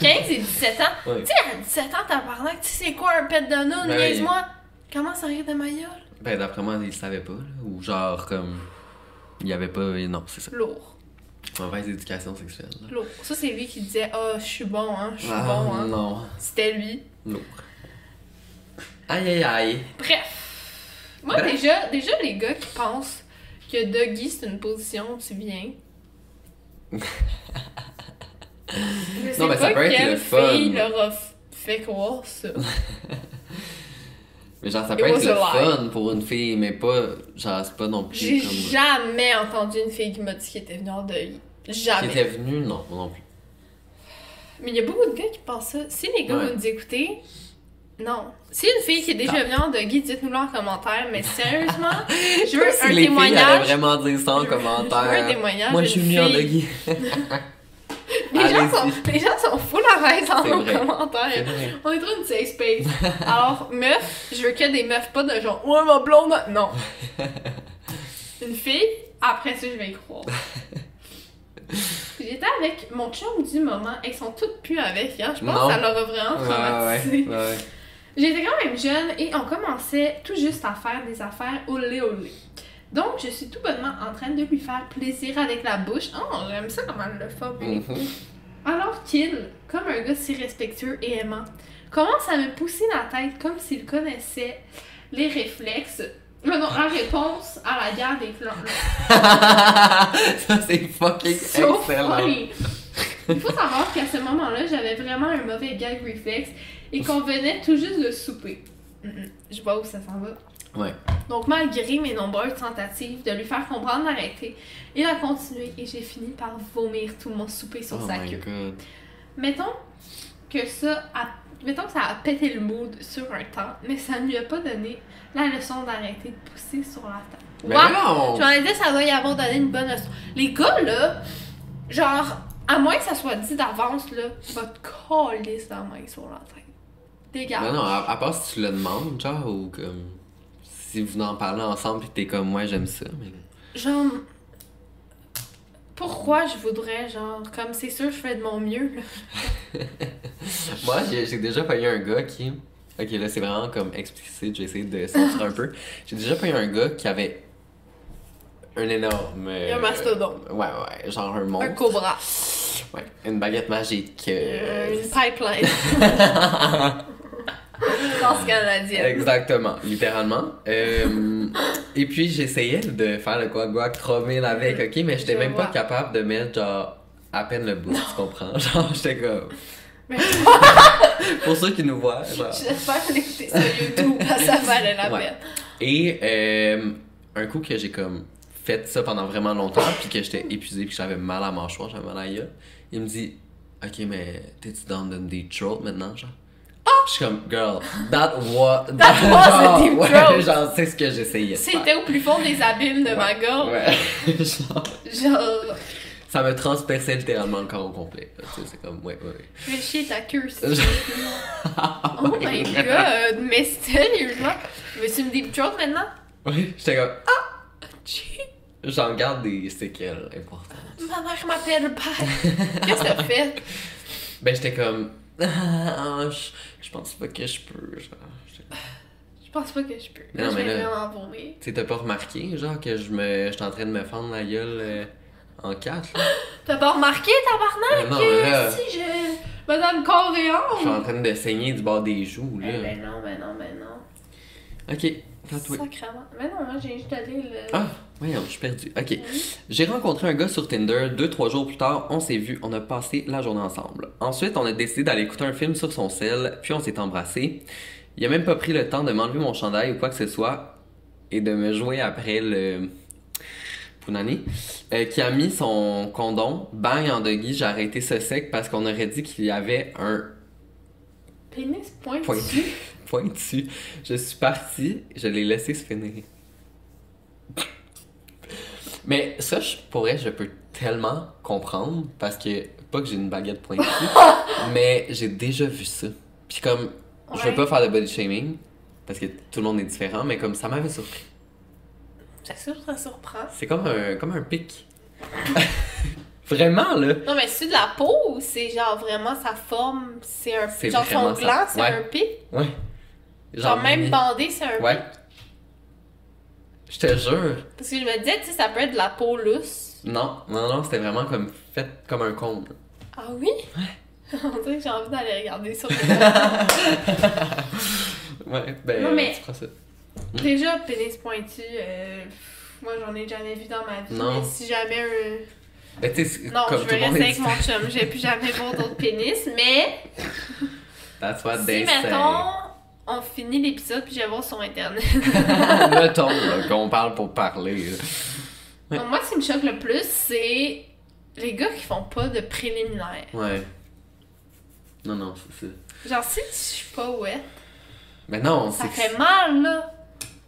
15 et 17 ans. Oui. Tu sais, à 17 ans, tabarnak, tu sais quoi un pet de noun? Ben Niaise-moi. Comment ça rire de ma gueule? Ben, d'après moi, il savait pas, là. Ou genre, comme. Il y avait pas. Non, c'est ça. Lourd. Mauvaise éducation sexuelle. là. Lourd. Ça, c'est lui qui disait Ah, je suis bon, hein, je suis Ah, bon, hein. non. C'était lui. Lourd. Aïe, aïe, aïe. Bref. Moi, Bref. déjà, déjà, les gars qui pensent que doggy, c'est une position où tu viens. Je sais Non, mais ça peut être le fun. fille leur a fait croire ça. Mais genre, ça peut être le lie. fun pour une fille, mais pas. Genre, c'est pas non plus J'ai comme. jamais entendu une fille qui m'a dit qu'elle était venue en deuil. Qui Jamais. était venue, non, moi non plus. Mais il y a beaucoup de gars qui pensent ça. Si les gars Ouais. vous nous écoutez, non. Si une fille qui est déjà venue en doggy, dites-nous-le en commentaire. Mais sérieusement, je veux Si un les filles témoignage. vraiment dire ça en commentaire. je veux un témoignage Moi, je suis venue en fille. doggy. Les gens, sont, les gens sont full à l'aise dans C'est nos vrai. commentaires. C'est vrai. On est trop une safe space. Alors, meuf, je veux que des meufs, pas de genre, ouais, ma blonde. Non. Une fille, après ça, je vais y croire. J'étais avec mon chum du moment. Elles sont toutes plus avec, hein. Je pense Non. que ça leur a vraiment Ouais, traumatisé. ouais, ouais. J'étais quand même jeune et on commençait tout juste à faire des affaires olé olé. Donc, je suis tout bonnement en train de lui faire plaisir avec la bouche. Oh, j'aime ça comment elle le fait. Mhm. Alors qu'il, comme un gars si respectueux et aimant, commence à me pousser la tête comme s'il connaissait les réflexes. Mais non, la réponse à la guerre des clans. ça, c'est fucking So excellent. funny. Il faut savoir qu'à ce moment-là, j'avais vraiment un mauvais gag réflexe et qu'on venait tout juste de souper. Mm, mm, Je vois où ça s'en va. Ouais. Donc, malgré mes nombreuses tentatives de lui faire comprendre d'arrêter, il a continué et j'ai fini par vomir tout mon souper sur Oh sa my queue. god. Mettons que ça a, mettons que ça a pété le mood sur un temps, mais ça ne lui a pas donné la leçon d'arrêter de pousser sur la table. Mais What? non! Je m'en dit, ça doit y avoir donné une bonne leçon. Les gars, là, genre, à moins que ça soit dit d'avance, là, va te coller sa main sur la tête. Dégage. Mais non, à, à part si tu le demandes, genre, ou comme. Si vous en parlez ensemble pis t'es comme, moi j'aime ça, mais. Genre, pourquoi je voudrais, genre, comme c'est sûr, je fais de mon mieux, là. Moi, j'ai déjà payé un gars qui. Ok, là, c'est vraiment comme explicite, j'ai essayé de sortir un peu. J'ai déjà payé un gars qui avait un énorme. euh, Un mastodonte. Ouais, ouais, genre un monstre. Un cobra. Ouais, une baguette magique. euh, Euh, une pipeline. Danse canadienne. Exactement, littéralement. Euh, et puis j'essayais de faire le quoi guacamole avec, ok, mais j'étais même pas capable de mettre genre à peine le bout, tu comprends? Genre, j'étais comme. Mais Pour ceux qui nous voient, genre. j'espère l'écouter sur YouTube, parce que ça valait la Ouais. peine. Et euh, un coup que j'ai comme fait ça pendant vraiment longtemps, puis que j'étais épuisé, puis que j'avais mal à la mâchoire, j'avais mal à la gueule, il me dit Ok, mais t'es-tu dans deep throat maintenant, genre Je suis comme, girl, that was. That was a genre, deep ouais, throat. Genre, c'est ce que j'essayais. C'était au plus fond des abîmes de ma gorge. Ouais. genre, Genre, ça me transperçait littéralement le corps au complet. là, tu sais, C'est comme, ouais, ouais, ouais. je vais chier ta queue, Oh my god, mais sérieusement, veux-tu me deep throat maintenant? Ouais, j'étais comme, ah, j'en garde des séquelles importantes. Ma mère m'appelle pas. Qu'est-ce que t'as fait? Ben, j'étais comme, ah, je pense pas que je peux, genre. Je pense pas que je peux. Non, je mais vais là- vraiment vomir. Tu sais, t'as pas remarqué, genre, que je me, j'étais en train de me fendre la gueule euh, en quatre, là? T'as pas remarqué, tabarnak? Mais non, que mais là- Si je. Madame et Je suis en train de saigner du bord des joues, Eh là. ben non, ben non, ben non. Ok, Sacrement. Ben non, moi j'ai juste allé le. Ah, voyons, je suis perdu. Ok. J'ai rencontré un gars sur Tinder. Deux, trois jours plus tard, on s'est vu. On a passé la journée ensemble. Ensuite, on a décidé d'aller écouter un film sur son sel. Puis on s'est embrassé. Il a même pas pris le temps de m'enlever mon chandail ou quoi que ce soit. Et de me jouer après le. Punani. euh, qui a mis son condom. Bang en doggy. J'ai arrêté ce sec parce qu'on aurait dit qu'il y avait un Pénis pointu. Pointu. Pointu. Je suis parti, je l'ai laissé se finir. Mais ça, je, pour vrai, je peux tellement comprendre parce que, pas que j'ai une baguette pointue, mais j'ai déjà vu ça. Puis comme, je veux Ouais. pas faire de body shaming parce que tout le monde est différent, mais comme ça m'avait surpris. C'est sûr ça surprend. C'est comme un, comme un pic. Vraiment, là. Non, mais c'est de la peau ou c'est genre vraiment sa forme, c'est un C'est Genre son gland, c'est Ouais. un pic? Ouais. Genre, même bandé, c'est un Ouais. Je te jure. Parce que je me disais, tu sais, ça peut être de la peau lousse. Non, non, non, c'était vraiment comme fait comme un cône. Ah oui? On dirait que j'ai envie d'aller regarder ça. Ouais, ben, Non, mais- tu feras ça. Déjà, pénis pointu, euh, moi j'en ai jamais vu dans ma vie. Non. Mais si jamais un. Ben, Non, comme je veux le rester est avec mon chum. Je vais plus jamais voir d'autres pénis. Mais That's what si, they mettons, on finit l'épisode puis je vais voir sur Internet. mettons, là, qu'on parle pour parler. Ouais. Donc, moi, ce qui me choque le plus, c'est les gars qui font pas de préliminaire. Ouais. Non, non, c'est ça. Genre, si je suis pas wet, Mais non, ça c'est fait mal, là.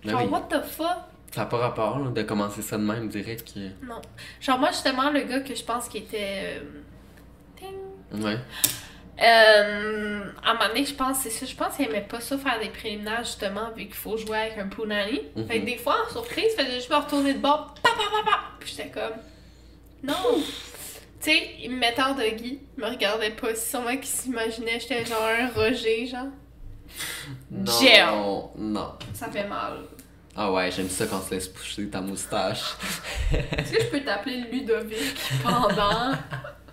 Ben Genre, oui. what the fuck? Ça n'a pas rapport là, de commencer ça de même direct. Non. Genre, moi, justement, le gars que je pense qui était. euh, ting. Ouais. Euh, à un moment donné, je pense, c'est ça. Je pense qu'il aimait pas ça faire des préliminaires, justement, vu qu'il faut jouer avec un punani. Mhm. Fait que des fois, en surprise, il faisait juste me retourner de bord, pa pa pa pa. Puis j'étais comme. Non! tu sais, il me mettait en doggy, il me regardait pas. C'est sûrement qu'il s'imaginait, j'étais genre un Roger, genre. Non. Gel. Non. Ça fait mal. Ah ouais, j'aime ça quand on se laisse pousser ta moustache. Est-ce que je peux t'appeler Ludovic pendant.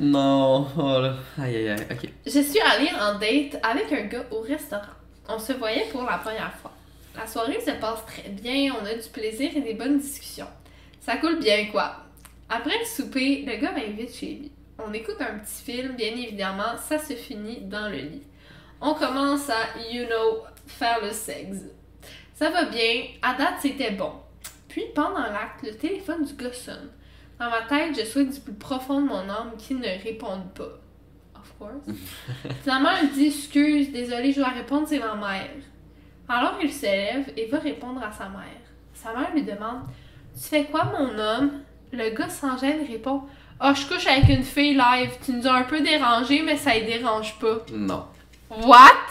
non. Oh là. Aïe aïe aïe. Ok. Je suis allée en date avec un gars au restaurant. On se voyait pour la première fois. La soirée se passe très bien, on a du plaisir et des bonnes discussions. Ça coule bien, quoi. Après le souper, le gars m'invite chez lui. On écoute un petit film, bien évidemment, ça se finit dans le lit. On commence à, you know, faire le sexe. Ça va bien, à date c'était bon. Puis pendant l'acte, le téléphone du gars sonne. Dans ma tête, je souhaite du plus profond de mon âme qu'il ne réponde pas. Of course. Finalement, elle dit Excuse, désolé, je dois répondre, c'est ma mère. Alors il se lève et va répondre à sa mère. Sa mère lui demande Tu fais quoi, mon homme Le gars sans gêne répond Ah, je couche avec une fille live. Tu nous as un peu dérangé, mais ça ne dérange pas. Non. What?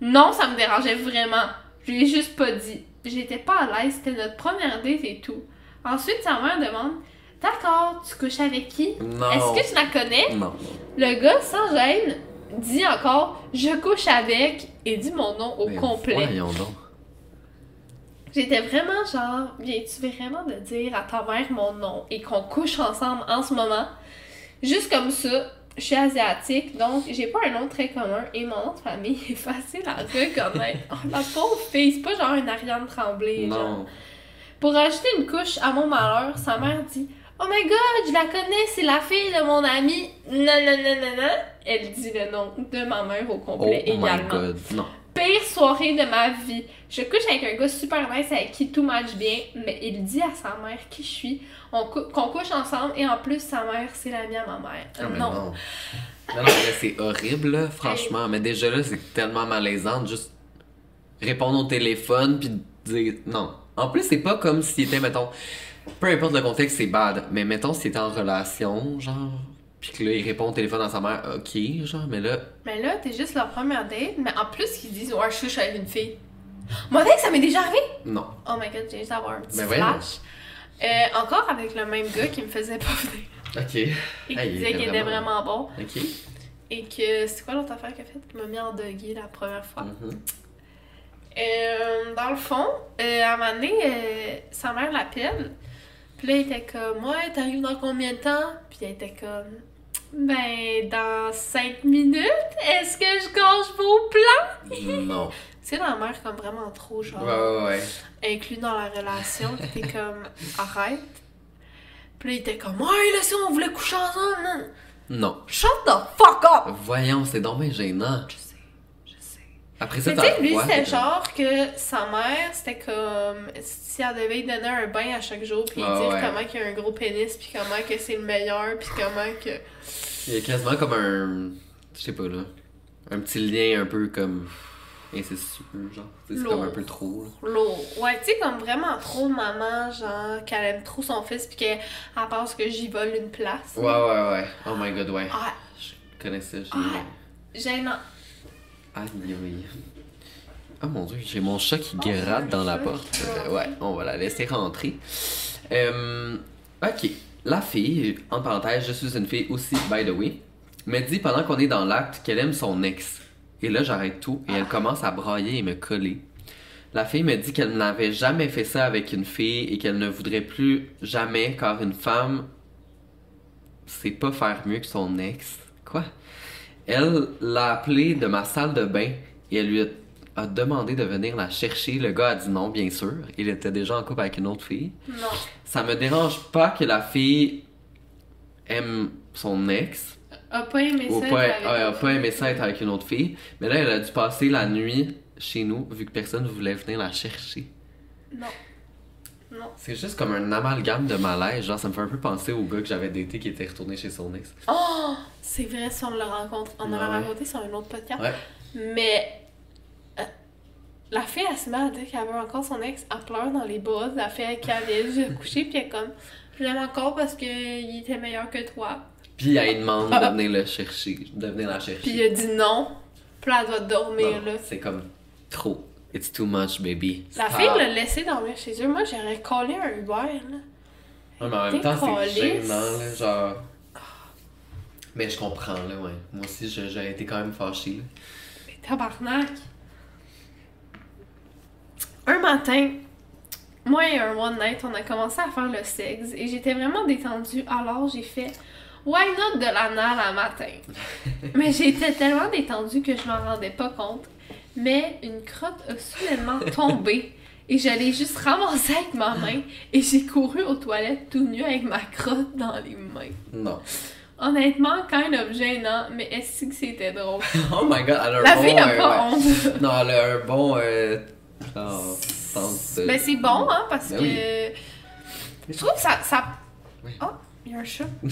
Non, ça me dérangeait vraiment. Je lui ai juste pas dit. J'étais pas à l'aise, c'était notre première date et tout. Ensuite, sa mère demande D'accord, tu couches avec qui? Non. Est-ce que tu la connais? Non. le gars, sans gêne, dit encore Je couche avec et dit mon nom au Mais complet. Voyons donc. J'étais vraiment genre Viens-tu vraiment de dire à ta mère mon nom et qu'on couche ensemble en ce moment? Juste comme ça, je suis asiatique, donc j'ai pas un nom très commun et mon nom de famille est facile à reconnaître. Oh, la pauvre fille, c'est pas genre une Ariane Tremblay. genre. Pour ajouter une couche à mon malheur, sa mère dit Oh my god, je la connais, c'est la fille de mon ami. Non, non, non, non, non. Elle dit le nom de ma mère au Oh complet my également. god. Non. Pire soirée de ma vie. Je couche avec un gars super nice avec qui tout match bien, mais il dit à sa mère qui je suis, on cou- qu'on couche ensemble et en plus sa mère c'est l'amie à ma mère. Ah, non. non. Non, non, mais c'est horrible, là, franchement. Mais déjà là, c'est tellement malaisant de juste répondre au téléphone puis dire non. En plus, c'est pas comme s'il était, mettons, peu importe le contexte, c'est bad. Mais mettons, s'il était en relation, genre, puis que là, il répond au téléphone à sa mère, ok, genre, mais là, Mais là, t'es juste leur première date, mais en plus qu'ils disent ouais, je couche avec une fille. Moi, que ça m'est déjà arrivé? non. Oh my god, j'ai juste avoir un petit Ben flash. Euh, encore avec le même gars qui me faisait pas venir. Ok. Et qui Ah, il disait qu'il était vraiment- bon. Ok. Et que c'est quoi l'autre affaire qu'il a fait? Qui m'a mis en doggy la première fois. Euh, dans le fond, euh, à un moment donné, euh, sa mère l'appelle. Puis là, il était comme, ouais, t'arrives dans combien de temps? Puis elle était comme, ben, dans 5 minutes, est-ce que je gâche vos plans? Non. C'est la mère comme vraiment trop, genre, Ouais, ouais, ouais. inclus dans la relation. T'es comme, arrête. Puis là, il était comme, ouais, là, si on voulait coucher ensemble, non. Non. Shut the fuck up! Voyons, c'est dommage gênant. Sais, je sais. Après ça, tu sais, lui, c'était genre que sa mère, c'était comme si elle devait lui donner un bain à chaque jour, puis Ah dire ouais. comment qu'il a un gros pénis, puis comment que c'est le meilleur, puis comment que. Il y a quasiment comme un. Je sais pas là. Un petit lien un peu comme incestueux, genre. Tu sais, C'est comme un peu trop. là. Lourd. Ouais, tu sais, comme vraiment trop de maman, genre, qu'elle aime trop son fils, pis qu'elle elle pense que j'y vole une place. Ouais, ouais, ouais. Oh my god, ouais. Ah, Je connais ça, j'ai. Ah. gênant. Aïe, aïe. Oh mon dieu, j'ai mon chat qui gratte dans la porte. Euh, ouais, on va la laisser rentrer. Euh, ok. La fille, en parenthèse, je suis une fille aussi, by the way, me dit pendant qu'on est dans l'acte qu'elle aime son ex. Et là, j'arrête tout et elle commence à brailler et me coller. La fille me dit qu'elle n'avait jamais fait ça avec une fille et qu'elle ne voudrait plus jamais car une femme sait pas faire mieux que son ex. Quoi? Elle l'a appelé de ma salle de bain et elle lui a, demandé de venir la chercher. Le gars a dit non, bien sûr. Il était déjà en couple avec une autre fille. Non. Ça me dérange pas que la fille aime son ex A pas aimé ou ça. pas, avec a, pas aimé ça être avec une autre fille. Mais là, elle a dû passer la nuit chez nous vu que personne voulait venir la chercher. Non. Non. C'est juste comme un amalgame de malaise. Genre, ça me fait un peu penser au gars que j'avais daté qui était retourné chez son ex. Oh! C'est vrai, si on l'a rencontré. On en a raconté sur un autre podcast. Ouais. Mais. euh, la fille, elle se met à dire qu'elle veut encore son ex. Elle pleure dans les bras. La fille avec qui elle vient de coucher. Puis elle est comme. Je l'aime encore parce qu'il était meilleur que toi. Puis elle demande de venir le chercher, de venir la chercher. Puis il a dit non. Puis elle doit dormir Non, là. C'est comme trop. It's too much, baby. La Stop. fille l'a laissé dormir chez eux. Moi, j'aurais collé un Uber, là. Ouais, mais en même temps, c'est gênant, là, genre. Mais je comprends, là, ouais. Moi aussi, j'aurais été quand même fâchée, là. Mais tabarnak! Un matin, moi et un one night, on a commencé à faire le sexe et j'étais vraiment détendue. Alors j'ai fait Why not de l'anal à matin? Mais j'étais tellement détendue que je m'en rendais pas compte. Mais une crotte a soudainement tombé et je l'ai juste ramassée avec ma main et j'ai couru aux toilettes tout nu avec ma crotte dans les mains. Non. Honnêtement, kind of gênant, mais est-ce que c'était drôle? Oh my god, elle a un La bon. fille a euh, pas ouais. honte. Non, elle a un bon. Euh, genre, sens de- Ben c'est bon, hein, parce Ben que. oui. Je trouve que ça. ça... Oui. Oh, il y a un chat.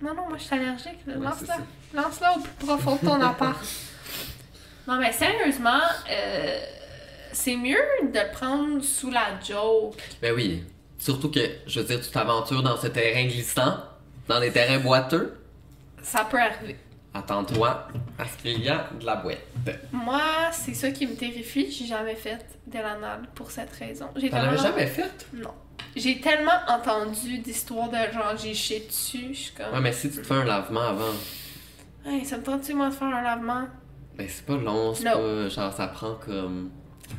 non, non, moi je suis allergique. Ouais, Lance-la. Lance-la au plus profond de ton appart. Non, mais sérieusement, euh, c'est mieux de prendre sous la joke. Ben oui. Surtout que, je veux dire, tu t'aventures dans ce terrain glissant, dans des terrains boiteux. Ça peut arriver. Attends-toi à ce qu'il y a de la boîte. Moi, c'est ça qui me terrifie. J'ai jamais fait de l'anal pour cette raison. J'ai T'en avais tellement- jamais fait? Non. J'ai tellement entendu d'histoires de genre j'ai chié dessus. Je suis comme. Ouais, mais si tu te fais un lavement avant, Hey, ça me tente-tu, moi, de faire un lavement? Ben c'est pas long, c'est pas. Genre, ça prend comme.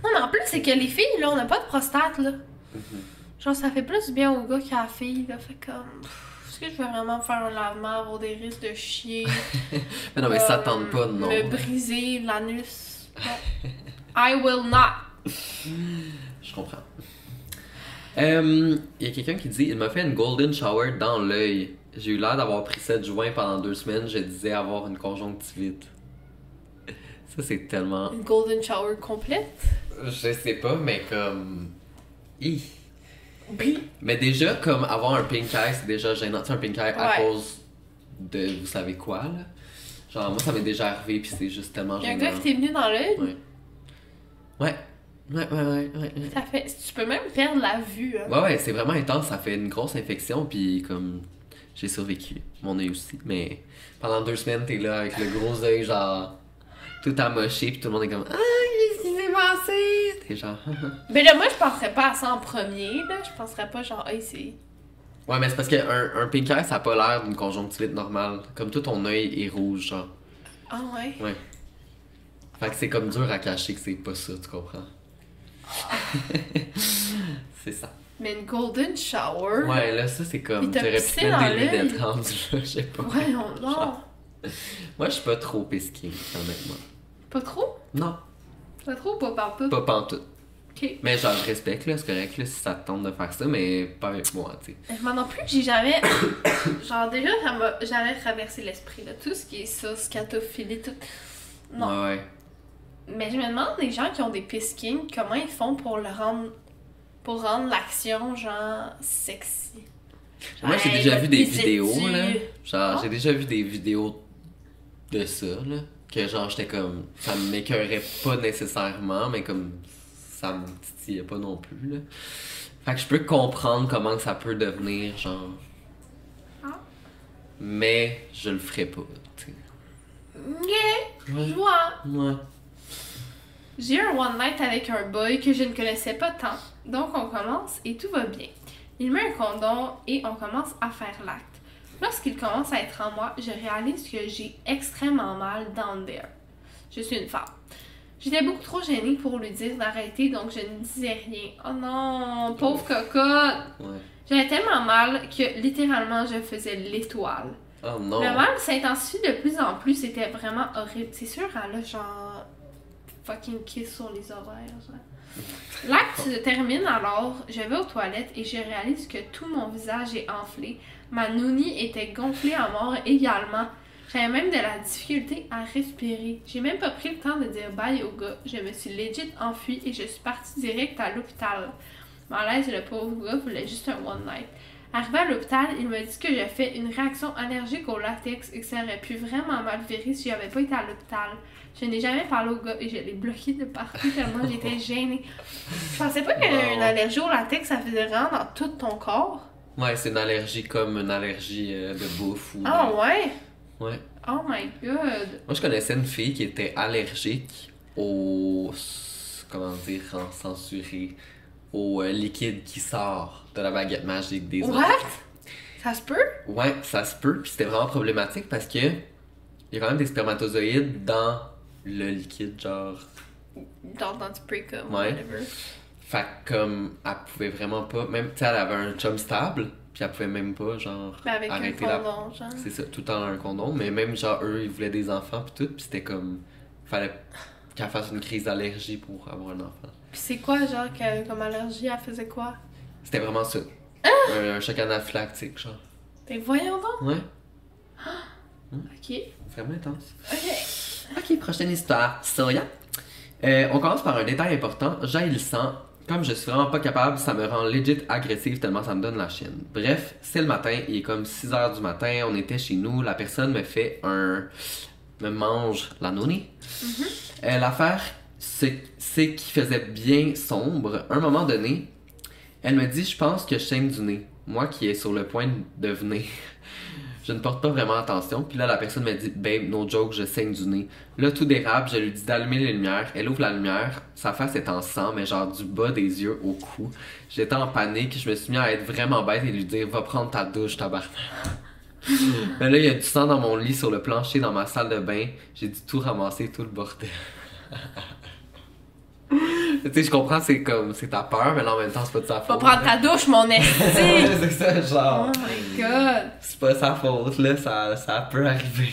Non, mais en plus, c'est que les filles, là, on n'a pas de prostate, là. Mhm. Genre, ça fait plus bien au gars qu'à la fille, là. Fait comme. Est-ce que je veux vraiment me faire un lavement, avoir des risques de chier? Mais non, mais ça euh, tente pas, non. Me briser l'anus? I will not. Je comprends. Euh, Il y a quelqu'un qui dit Il m'a fait une golden shower dans l'œil. J'ai eu l'air d'avoir pris 7 joints pendant deux semaines. Je disais avoir une conjonctivite. Ça, c'est tellement. Une golden shower complète? Je sais pas, mais comme. Hi. Mais déjà, comme avoir un pink eye, c'est déjà gênant. Tu un pink eye à cause de vous savez quoi, là. Genre, moi, ça m'est déjà arrivé, puis c'est juste tellement Il y a un gênant. gars qui t'est venu dans l'œil? Ouais. Ouais, ouais, ouais, ouais. ouais. Ça fait. Tu peux même perdre la vue, hein. Ouais, ouais, c'est vraiment intense. Ça fait une grosse infection, puis comme j'ai survécu. Mon œil aussi. Mais pendant deux semaines, t'es là avec le gros œil, genre tout amoché, puis tout le monde est comme Ah, qu'est-ce qui s'est passé? T'es genre. Mais là, moi, je penserais pas à ça en premier, là. Je penserais pas, genre, hey, c'est. ouais, mais c'est parce qu'un un pink eye, ça a pas l'air d'une conjonctivite normale. Comme tout ton œil est rouge, genre. Ah ouais? Ouais. Fait que c'est comme dur à cacher que c'est pas ça, tu comprends? c'est ça. Mais une golden shower? Ouais, là, ça, c'est comme. T'aurais pu mettre des lunettes rendues là, je sais pas. Ouais, on- non. Moi, je suis pas trop pisqué, honnêtement. Pas trop? Non, Pas trop ou pas partout? pas pantoute. Ok. Mais genre, je respecte, là, c'est correct, là, si ça te tente de faire ça, mais pas avec moi, tu sais. Moi non plus, j'ai jamais. genre, déjà, ça m'a jamais traversé l'esprit, là. Tout ce qui est ça, scatophilie, tout. Non. Ouais, ouais. Mais je me demande, les gens qui ont des piskings, comment ils font pour le rendre. pour rendre l'action, genre, sexy? Moi, j'ai Hey, déjà vu des vidéos, là. Genre, Ah. j'ai déjà vu des vidéos de ça, là. Que genre, j'étais comme. Ça m'écœurait pas nécessairement, mais comme. Ça me titillait pas non plus, là. Fait que je peux comprendre comment ça peut devenir, genre. Ah. Mais je le ferai pas, tu sais. Ok, Ouais. je vois. Ouais. J'ai eu un one night avec un boy que je ne connaissais pas tant. Donc on commence et tout va bien. Il met un condom et on commence à faire l'acte. Lorsqu'il commence à être en moi, je réalise que j'ai extrêmement mal down there. Je suis une femme. J'étais beaucoup trop gênée pour lui dire d'arrêter, donc je ne disais rien. Oh non, pauvre cocotte! Ouais. J'avais tellement mal que littéralement je faisais l'étoile. Oh non. Le mal s'intensifie de plus en plus, c'était vraiment horrible. C'est sûr, elle a genre fucking kiss sur les genre. L'acte se termine alors, je vais aux toilettes et je réalise que tout mon visage est enflé. Ma nounie était gonflée à mort également. J'avais même de la difficulté à respirer. J'ai même pas pris le temps de dire bye au gars. Je me suis legit enfuie et je suis partie direct à l'hôpital. Malaise, le pauvre gars voulait juste un one night. Arrivé à l'hôpital, il m'a dit que j'ai fait une réaction allergique au latex et que ça aurait pu vraiment mal virer si j'avais pas été à l'hôpital. Je n'ai jamais parlé au gars et je l'ai bloqué de partout tellement j'étais gênée. Je pensais pas qu'une allergie au latex, ça faisait vraiment dans tout ton corps. Ouais, c'est une allergie comme une allergie euh, de bouffe ou. de- Ah ouais? Ouais. Oh my god. Moi, je connaissais une fille qui était allergique au. Comment dire, en censuré. Au euh, liquide qui sort de la baguette magique des What? enfants. Ça se peut? Ouais, ça se peut. Puis c'était vraiment problématique parce que. Il y a quand même des spermatozoïdes dans le liquide, genre. Dans, dans du pre-cum, Ouais. whatever. Fait que comme. Elle pouvait vraiment pas. Même, tu sais, elle avait un chum stable. Puis elle pouvait même pas, genre. Mais avec un arrêter la condom, genre. C'est ça, tout le temps un condom, mais même genre eux, ils voulaient des enfants pis tout, pis c'était comme. Fallait qu'elle fasse une crise d'allergie pour avoir un enfant. Puis c'est quoi, genre, que, comme allergie, elle faisait quoi? C'était vraiment ça. Ah! Un, un choc anaphylactique, genre. T'es voyons donc. Ouais, Ok. vraiment intense. Ok. Ok, prochaine histoire. Soya. Euh, on commence par un détail important. J'ai le sang. Comme je suis vraiment pas capable, ça me rend legit agressive tellement ça me donne la chienne. Bref, c'est le matin, il est comme 6 heures du matin, on était chez nous, la personne me fait un. me mange la noni. Euh, L'affaire, c'est c'est qu'il faisait bien sombre. À un moment donné, elle me dit Je pense que je saigne du nez. Moi qui est sur le point de venir. Je ne porte pas vraiment attention. Puis là, la personne me dit Babe, no joke, je saigne du nez. Là, tout dérape. Je lui dis d'allumer les lumières. Elle ouvre la lumière. Sa face est en sang, mais genre du bas des yeux au cou. J'étais en panique. Je me suis mis à être vraiment bête et lui dire Va prendre ta douche, tabarnak. Mais là, il y a du sang dans mon lit, sur le plancher, dans ma salle de bain. J'ai dû tout ramasser, tout le bordel. tu sais, je comprends, c'est comme, c'est ta peur, mais là, en même temps, c'est pas de sa Va faute. prendre ta douche, mon esti! c'est ça, genre. oh my god! C'est pas sa faute, là, ça, ça peut arriver.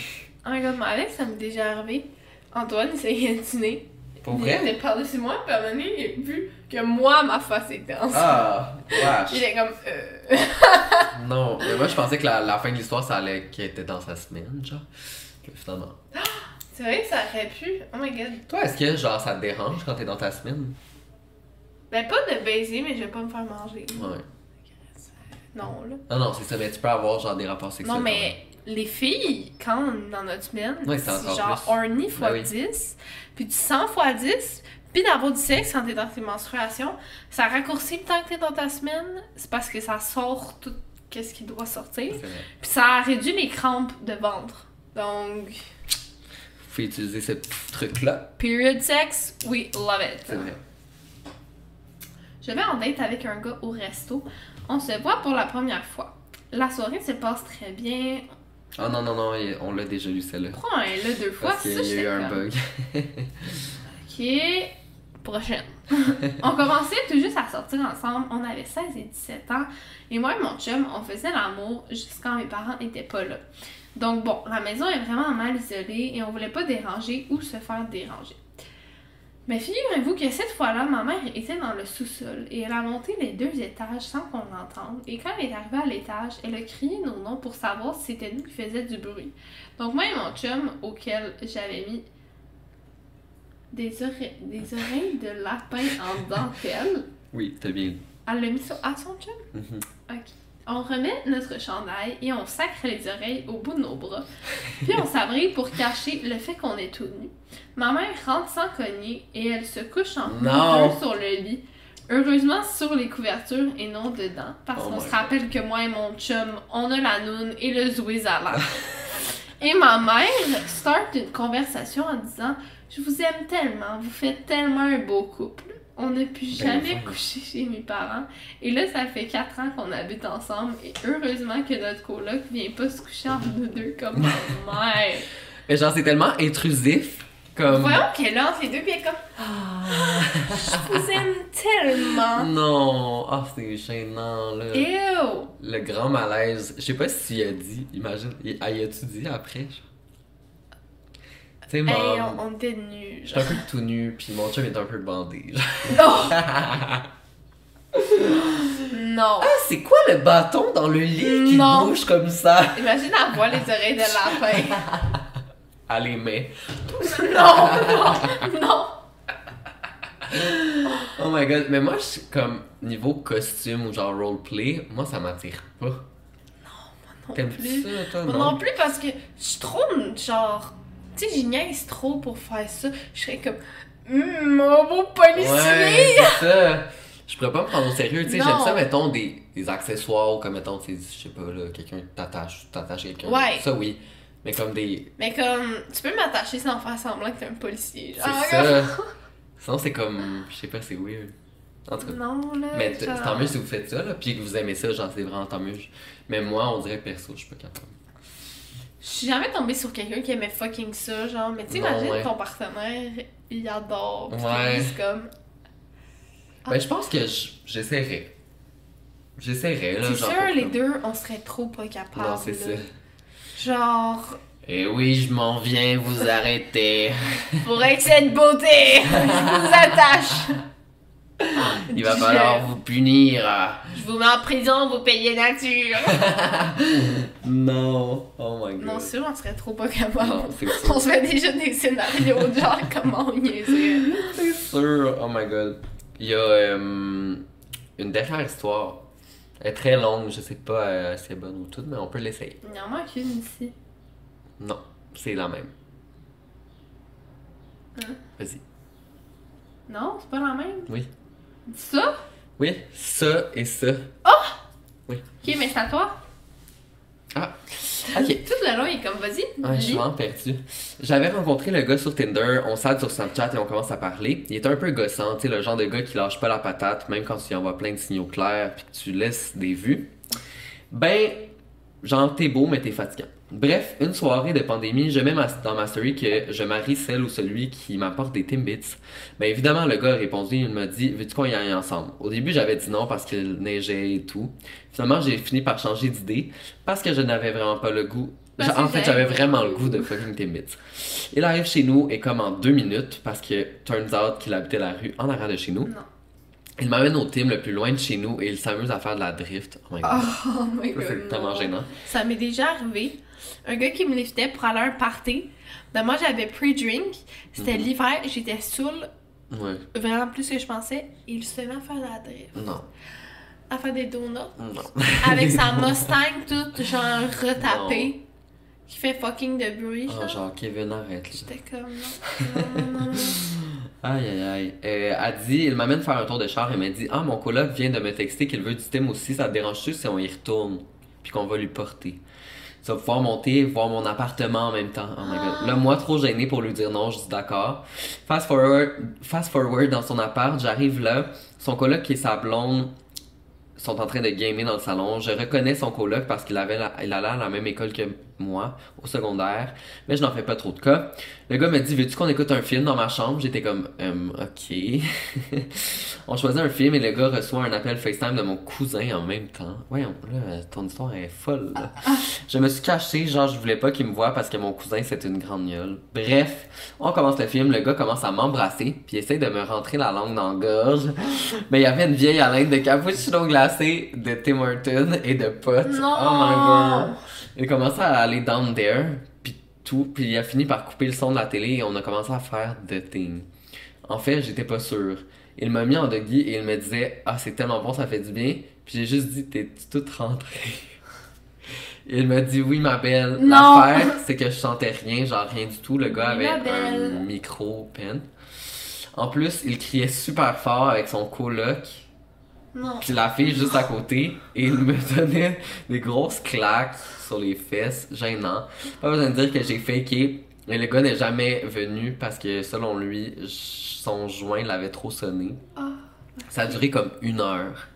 Oh my god, mais avec, ça m'est déjà arrivé. Antoine essayait de dîner. Pour Il vrai? était par-dessus moi, puis à un moment donné, il a vu que moi, ma face était en. Ah, Il wesh. était comme, euh. Non, mais moi, je pensais que la, la fin de l'histoire, ça allait qu'elle était dans sa semaine, genre. Que finalement. C'est vrai que ça aurait pu. Oh my god. Toi, est-ce que, genre, ça te dérange quand t'es dans ta semaine? Ben, pas de baiser, mais je vais pas me faire manger. Ouais. Non, là. Non, non, c'est ça, mais tu peux avoir, genre, des rapports sexuels. Non, mais les filles, quand on est dans notre semaine, Ouais, c'est genre plus. horny x Ben oui. 10, puis du 100 x 10, puis d'avoir du sexe quand t'es dans tes menstruations, ça raccourcit le temps que t'es dans ta semaine, c'est parce que ça sort tout qu'est-ce qui doit sortir, puis ça réduit les crampes de ventre. Donc, Utiliser ce petit truc-là. period sex, we love it. C'est vrai. Je vais en date avec un gars au resto. On se voit pour la première fois. La soirée se passe très bien. Ah non, non, non, on l'a déjà lu, celle-là. Pourquoi un là deux fois? Parce Ça, qu'il y a j'étais eu un bug. Ok. Prochaine. on commençait tout juste à sortir ensemble. On avait 16 et 17 ans. Et moi et mon chum, on faisait l'amour jusqu'à quand mes parents n'étaient pas là. Donc bon, la maison est vraiment mal isolée et on voulait pas déranger ou se faire déranger. Mais figurez-vous que cette fois-là, ma mère était dans le sous-sol et elle a monté les deux étages sans qu'on l'entende. Et quand elle est arrivée à l'étage, elle a crié nos noms pour savoir si c'était nous qui faisions du bruit. Donc moi et mon chum, auquel j'avais mis des, oreilles, des oreilles de lapin en dentelle, Oui, t'as bien elle l'a mis sur à son chum? Mhm. Ok. On remet notre chandail et on sacre les oreilles au bout de nos bras. Puis on s'abrite pour cacher le fait qu'on est tout nu. Ma mère rentre sans cogner et elle se couche en deux sur le lit. Heureusement sur les couvertures et non dedans. Parce Oh qu'on se rappelle que moi et mon chum, on a la noune et le zouiz à l'air. Et ma mère start une conversation en disant Je vous aime tellement, vous faites tellement un beau couple. On n'a plus jamais voyons. couché chez mes parents. Et là, ça fait 4 ans qu'on habite ensemble. Et heureusement que notre coloc vient pas se coucher entre nous deux comme ma mère. Mais genre, c'est tellement intrusif. Comme. Voyons qu'elle entre les deux, est comme Ah, Je vous aime tellement. Non, ah, c'est gênant, là. Ew! Le grand malaise. Je sais pas si a dit, imagine. Il, ah, il a-tu dit après? Tu sais, Hey, on, on était nus. j'étais un peu tout nu, puis mon chum est un peu bandé. genre. Non! non! Ah, c'est quoi le bâton dans le lit qui Non. bouge comme ça? Imagine avoir les oreilles de lapin. À les mains. Non, non, non. Oh my god, mais moi, je suis comme niveau costume ou genre roleplay, moi ça m'attire pas. Non T'aimes plus. ça, toi, Moi non? non? plus parce que je suis trop genre. Tu sais, j'y niaise trop pour faire ça. Je serais comme. Hum, mon beau policier! Ouais, c'est ça. Je pourrais pas me prendre au sérieux, tu sais, j'aime ça, mettons, des, des accessoires ou comme, mettons, tu sais, je sais pas, là, quelqu'un t'attache, t'attaches quelqu'un. Ouais. Ça, oui. Mais comme des... Mais comme, tu peux m'attacher sans faire semblant que t'es un policier. C'est genre. ça. Sinon, c'est comme... Je sais pas, c'est weird. En tout cas. Non, là. Mais genre- tant mieux si vous faites ça, là, puis que vous aimez ça, genre, c'est vraiment tant mieux. Mais moi, on dirait perso, je suis pas capable. Je suis jamais tombée sur quelqu'un qui aimait fucking ça, genre. Mais tu imagines ouais. ton partenaire, il adore. Puis Ouais. c'est comme. Ben, je pense que j- j'essaierais. J'essaierais, là, C'est sûr, les comme- deux, on serait trop pas capables. Non, c'est ça. Genre, Eh oui, je m'en viens vous arrêter. pour excès de beauté, je vous attache. Il va falloir vous punir. Je vous mets en prison, vous payez nature. Non. Oh my god. non, sûr, on serait trop pas capable. C'est. On se fait déjà des scénarios de genre comment on niaiserait. C'est sûr. Oh my god. Il y a euh, une dernière histoire. Elle est très longue, je sais pas euh, si elle est bonne ou toute, mais on peut l'essayer. Il y en manque une ici. Non, c'est la même. Hein? Vas-y. Non, c'est pas la même? Oui. Ça? Oui, ça et ça. Ok, mais c'est à toi. Ah, ok. Tout le long, il est comme, vas-y. Je suis vraiment perdu. J'avais rencontré le gars sur Tinder, on s'aide sur Snapchat et on commence à parler. Il est un peu gossant, tu sais, le genre de gars qui lâche pas la patate, même quand tu lui envoies plein de signaux clairs puis que tu laisses des vues. Ben, genre, t'es beau, mais t'es fatigant. Bref, une soirée de pandémie, je mets ma- dans ma story que je marie celle ou celui qui m'apporte des Timbits. Ben évidemment, le gars a répondu, il m'a dit, veux-tu qu'on y aille ensemble? Au début, j'avais dit non parce qu'il neigeait et tout. Finalement, j'ai fini par changer d'idée parce que je n'avais vraiment pas le goût. Parce en fait, j'avais vraiment le goût de fucking Timbits. Il arrive chez nous et comme en deux minutes, parce que turns out qu'il habitait la rue en arrière de chez nous. Non. Il m'amène au team le plus loin de chez nous et il s'amuse à faire de la drift. Oh my god. Oh my god. c'est tellement gênant. Ça m'est déjà arrivé. Un gars qui me liftait pour aller à un party. Ben moi, j'avais pre-drink. C'était Mhm. l'hiver. J'étais saoule. Ouais. Vraiment plus que je pensais. Il se met à faire de la drift. Non. À faire des donuts. Non. Avec sa Mustang toute genre retapée. Qui fait fucking de bruit. Oh, genre. Kevin, arrête. J'étais comme non. Aïe, aïe, aïe. Euh, elle dit, il m'amène faire un tour de char et m'a dit Ah, mon coloc vient de me texter qu'il veut du thème aussi, ça te dérange-tu si on y retourne? Puis qu'on va lui porter. Tu vas pouvoir monter, voir mon appartement en même temps. Oh my god. Là, moi, trop gêné pour lui dire non, je dis d'accord. Fast forward, fast forward dans son appart, j'arrive là. Son coloc et sa blonde sont en train de gamer dans le salon. Je reconnais son coloc parce qu'il avait la- il allait à la même école que moi, au secondaire. Mais je n'en fais pas trop de cas. Le gars me dit Veux-tu qu'on écoute un film dans ma chambre? J'étais comme Hum, Ok. On choisit un film et le gars reçoit un appel FaceTime de mon cousin en même temps. Voyons, là, ton histoire est folle. là. Je me suis caché, genre, je voulais pas qu'il me voie parce que mon cousin, c'est une grande gueule. Bref, on commence le film, le gars commence à m'embrasser, puis essaie de me rentrer la langue dans la gorge. Mais il y avait une vieille haleine de cappuccino glacé, de Tim Hortons et de potes. Non! Oh my god! Il commençait à aller down there, puis tout, puis il a fini par couper le son de la télé et on a commencé à faire The Thing. En fait, j'étais pas sûr. Il m'a mis en doggy et il me disait Ah, c'est tellement bon, ça fait du bien. Puis j'ai juste dit T'es toute rentrée Il m'a dit Oui, ma belle. L'affaire, c'est que je sentais rien, genre rien du tout. Le gars Oui, avait un micro-pen. En plus, il criait super fort avec son coloc. Non. Puis la fille juste à côté, et il me donnait des grosses claques sur les fesses, gênant. Pas besoin de dire que j'ai faké, mais le gars n'est jamais venu parce que selon lui, son joint l'avait trop sonné. Ah. Ça a duré comme une heure.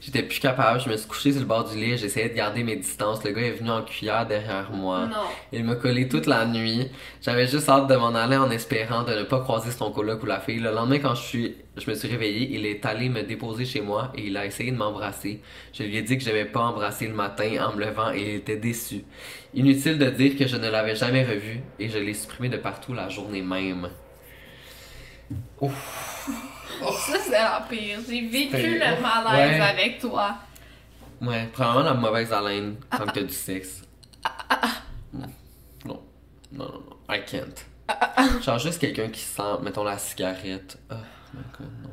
J'étais plus capable, je me suis couché sur le bord du lit, j'essayais de garder mes distances. Le gars est venu en cuillère derrière moi. Non. Il m'a collé toute la nuit. J'avais juste hâte de m'en aller en espérant de ne pas croiser son coloc ou la fille. Le lendemain, quand je, suis, je me suis réveillée, il est allé me déposer chez moi et il a essayé de m'embrasser. Je lui ai dit que j'aimais pas embrasser le matin en me levant et il était déçu. Inutile de dire que je ne l'avais jamais revu et je l'ai supprimé de partout la journée même. Ça, c'est la pire. J'ai vécu C'était- le malaise Ouais. avec toi. Ouais, probablement la mauvaise haleine quand t'as du sexe. Non. Non, non, non. I can't. Genre juste quelqu'un qui sent, mettons, la cigarette. Oh my god, non.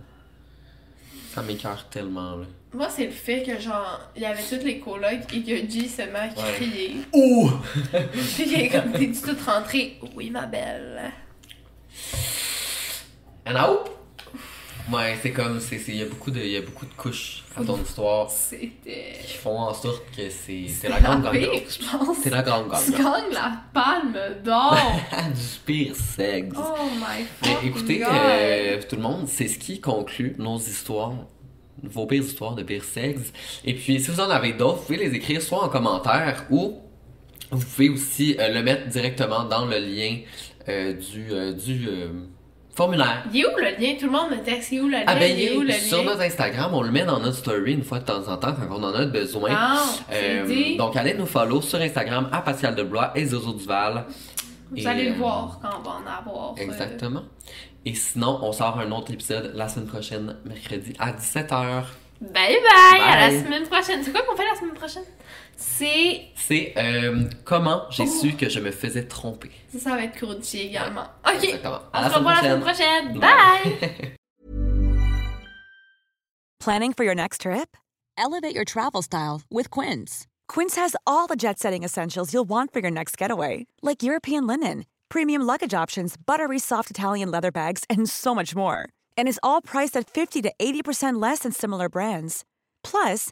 Ça m'écœure tellement, là. Moi, c'est le fait que, genre, il y avait toutes les colocs et que G se met à crier. Ouh! Puis il est comme, t'es-tu toute rentrée? Oui, ma belle. And out? Ouais, c'est comme, il y a beaucoup de, y a beaucoup de couches à ton histoire C'était. qui font en sorte que c'est, c'est la grande pense. C'est la grande Tu gagnante. gagnes la palme d'or. du pire sexe. oh my Mais écoutez, God. euh, tout le monde, c'est ce qui conclut nos histoires, vos pires histoires de pire sexe. Et puis, si vous en avez d'autres, vous pouvez les écrire soit en commentaire ou vous pouvez aussi euh, le mettre directement dans le lien euh, du, euh, du formulaire. Il est où le lien? Tout le monde me texte, il est où le lien? Ah ben, il est où le sur lien? notre Instagram, on le met dans notre story une fois de temps en temps quand on en a besoin. Ah, Euh, c'est dit. donc, allez nous follow sur Instagram à Pascal Deblois et Zozo Duval. Vous Et, allez euh, le voir quand on va en avoir. euh, Exactement. Et sinon, on sort un autre épisode la semaine prochaine, mercredi à 17h. Bye bye, à la Bye. semaine prochaine. C'est quoi qu'on fait la semaine prochaine? C'est. C'est euh, comment j'ai Oh. su que je me faisais tromper. Ça, ça va être crunchy également. Ok. Exactement. À On la se revoit la semaine semaine prochaine. Bye. Bye. Planning for your next trip? Elevate your travel style with Quince. Quince has all the jet setting essentials you'll want for your next getaway, like European linen, premium luggage options, buttery soft Italian leather bags, and so much more. And is all priced at 50 to 80% less than similar brands. Plus,